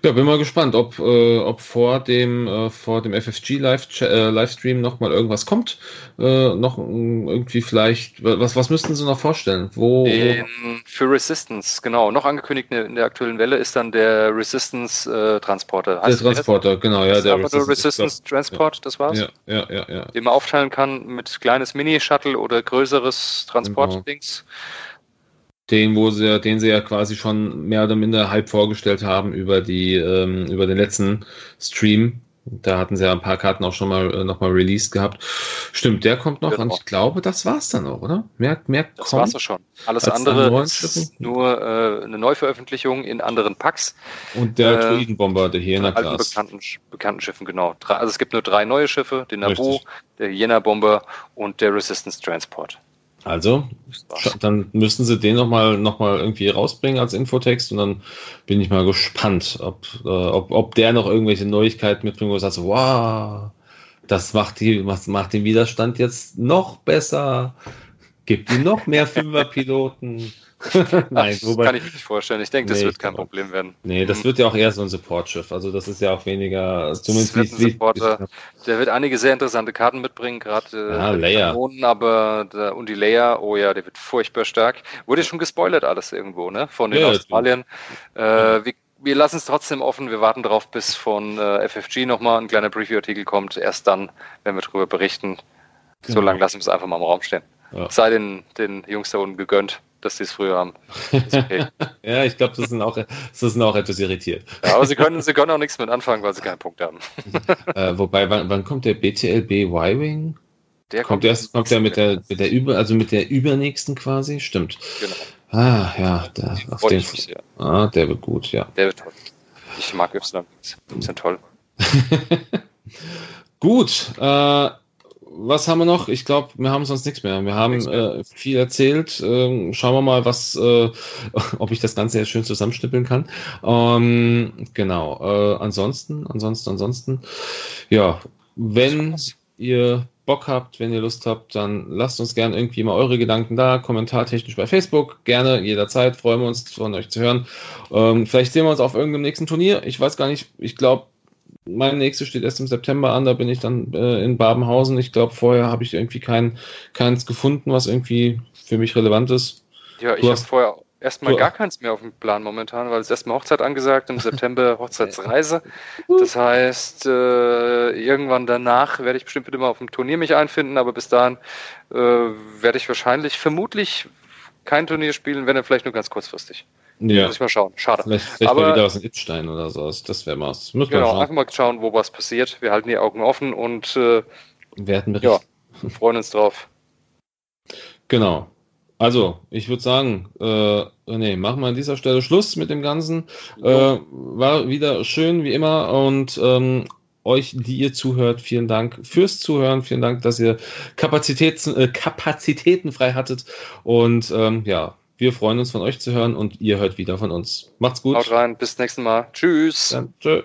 Ja, bin mal gespannt, ob, äh, ob vor dem, äh, vor dem FFG Live, äh, Livestream noch mal irgendwas kommt. Äh, noch mm, irgendwie vielleicht, was, was müssten Sie noch vorstellen? Wo, in, für Resistance, genau. Noch angekündigt in der aktuellen Welle ist dann der Resistance äh, Transporter. Heißt der Transporter, das? genau, ja. Das der Resistance, Resistance Transport, ja. das war's? Ja, ja, ja, ja. Den man aufteilen kann mit kleines Mini-Shuttle oder größeres Transportdings. Genau den, wo sie, den sie ja quasi schon mehr oder minder halb vorgestellt haben über die, ähm, über den letzten Stream. Da hatten sie ja ein paar Karten auch schon mal äh, noch mal released gehabt. Stimmt, der kommt noch genau. und ich glaube, das war's dann auch, oder? Mehr, mehr das kommt war's auch schon. Alles andere ist nur äh, eine Neuveröffentlichung in anderen Packs. Und der äh, Druidenbomber, der Hyena-Class. Bekannten, bekannten Schiffen, genau. Also es gibt nur drei neue Schiffe, den Nabu, Richtig. der Hyena-Bomber und der Resistance Transport. Also, dann müssen sie den nochmal noch mal irgendwie rausbringen als Infotext und dann bin ich mal gespannt, ob, äh, ob, ob der noch irgendwelche Neuigkeiten mitbringt, wo du sagst, wow, das macht, die, macht den Widerstand jetzt noch besser, gibt ihm noch mehr Fünferpiloten. Nein, das wobei, kann ich mir nicht vorstellen. Ich denke, das nee, wird kein Problem werden. Nee, das mhm. wird ja auch eher so ein Supportschiff. Also das ist ja auch weniger, zumindest wird wie, Supporter, Der wird einige sehr interessante Karten mitbringen, gerade ja, Layer. Kanonen, aber der, und die Layer, oh ja, der wird furchtbar stark. Wurde schon gespoilert alles irgendwo, ne? Von den ja, Australiern. Äh, wir, wir lassen es trotzdem offen. Wir warten darauf, bis von äh, FFG nochmal ein kleiner Preview-Artikel kommt. Erst dann, wenn wir darüber berichten. Genau. So lange lassen wir es einfach mal im Raum stehen. Sei den, den Jungs da unten gegönnt dass sie es früher haben. Okay. ja, ich glaube, das, sind auch, das sind auch etwas irritiert. Ja, aber sie können, sie können auch nichts mit anfangen, weil sie keinen Punkt haben. äh, wobei, wann, wann, kommt der BTLB Y-Wing? Der kommt, kommt erst, kommt der mit der, mit der über, also mit der übernächsten quasi, stimmt. Genau. Ah, ja, der, auf den, ah, der wird gut, ja. Der wird toll. Ich mag Y. Die sind toll. gut, äh, was haben wir noch? Ich glaube, wir haben sonst nichts mehr. Wir haben äh, viel erzählt. Ähm, schauen wir mal, was, äh, ob ich das Ganze jetzt schön zusammenschnippeln kann. Ähm, genau. Äh, ansonsten, ansonsten, ansonsten, ja, wenn ihr Bock habt, wenn ihr Lust habt, dann lasst uns gerne irgendwie mal eure Gedanken da, kommentartechnisch bei Facebook, gerne jederzeit, freuen wir uns von euch zu hören. Ähm, vielleicht sehen wir uns auf irgendeinem nächsten Turnier. Ich weiß gar nicht, ich glaube, mein nächstes steht erst im September an, da bin ich dann äh, in Babenhausen. Ich glaube, vorher habe ich irgendwie kein, keins gefunden, was irgendwie für mich relevant ist. Ja, ich habe vorher erstmal gar keins mehr auf dem Plan momentan, weil es erstmal Hochzeit angesagt, im September Hochzeitsreise. Das heißt, äh, irgendwann danach werde ich bestimmt wieder mal auf dem Turnier mich einfinden, aber bis dahin äh, werde ich wahrscheinlich vermutlich kein Turnier spielen, wenn dann vielleicht nur ganz kurzfristig. Ja. Muss ich mal schauen. Schade. Vielleicht, vielleicht Aber, mal wieder aus dem Itzstein oder so. Das wäre mal. genau, einfach mal schauen, wo was passiert. Wir halten die Augen offen und äh, werden berichten. Ja, freuen uns drauf. Genau. Also, ich würde sagen, äh, nee, machen wir an dieser Stelle Schluss mit dem Ganzen. Äh, war wieder schön wie immer und ähm, euch, die ihr zuhört, vielen Dank fürs Zuhören. Vielen Dank, dass ihr Kapazitäten, äh, Kapazitäten frei hattet. Und ähm, ja, wir freuen uns von euch zu hören und ihr hört wieder von uns. Macht's gut. Haut rein, bis nächsten Mal. Tschüss. Dann, tschö.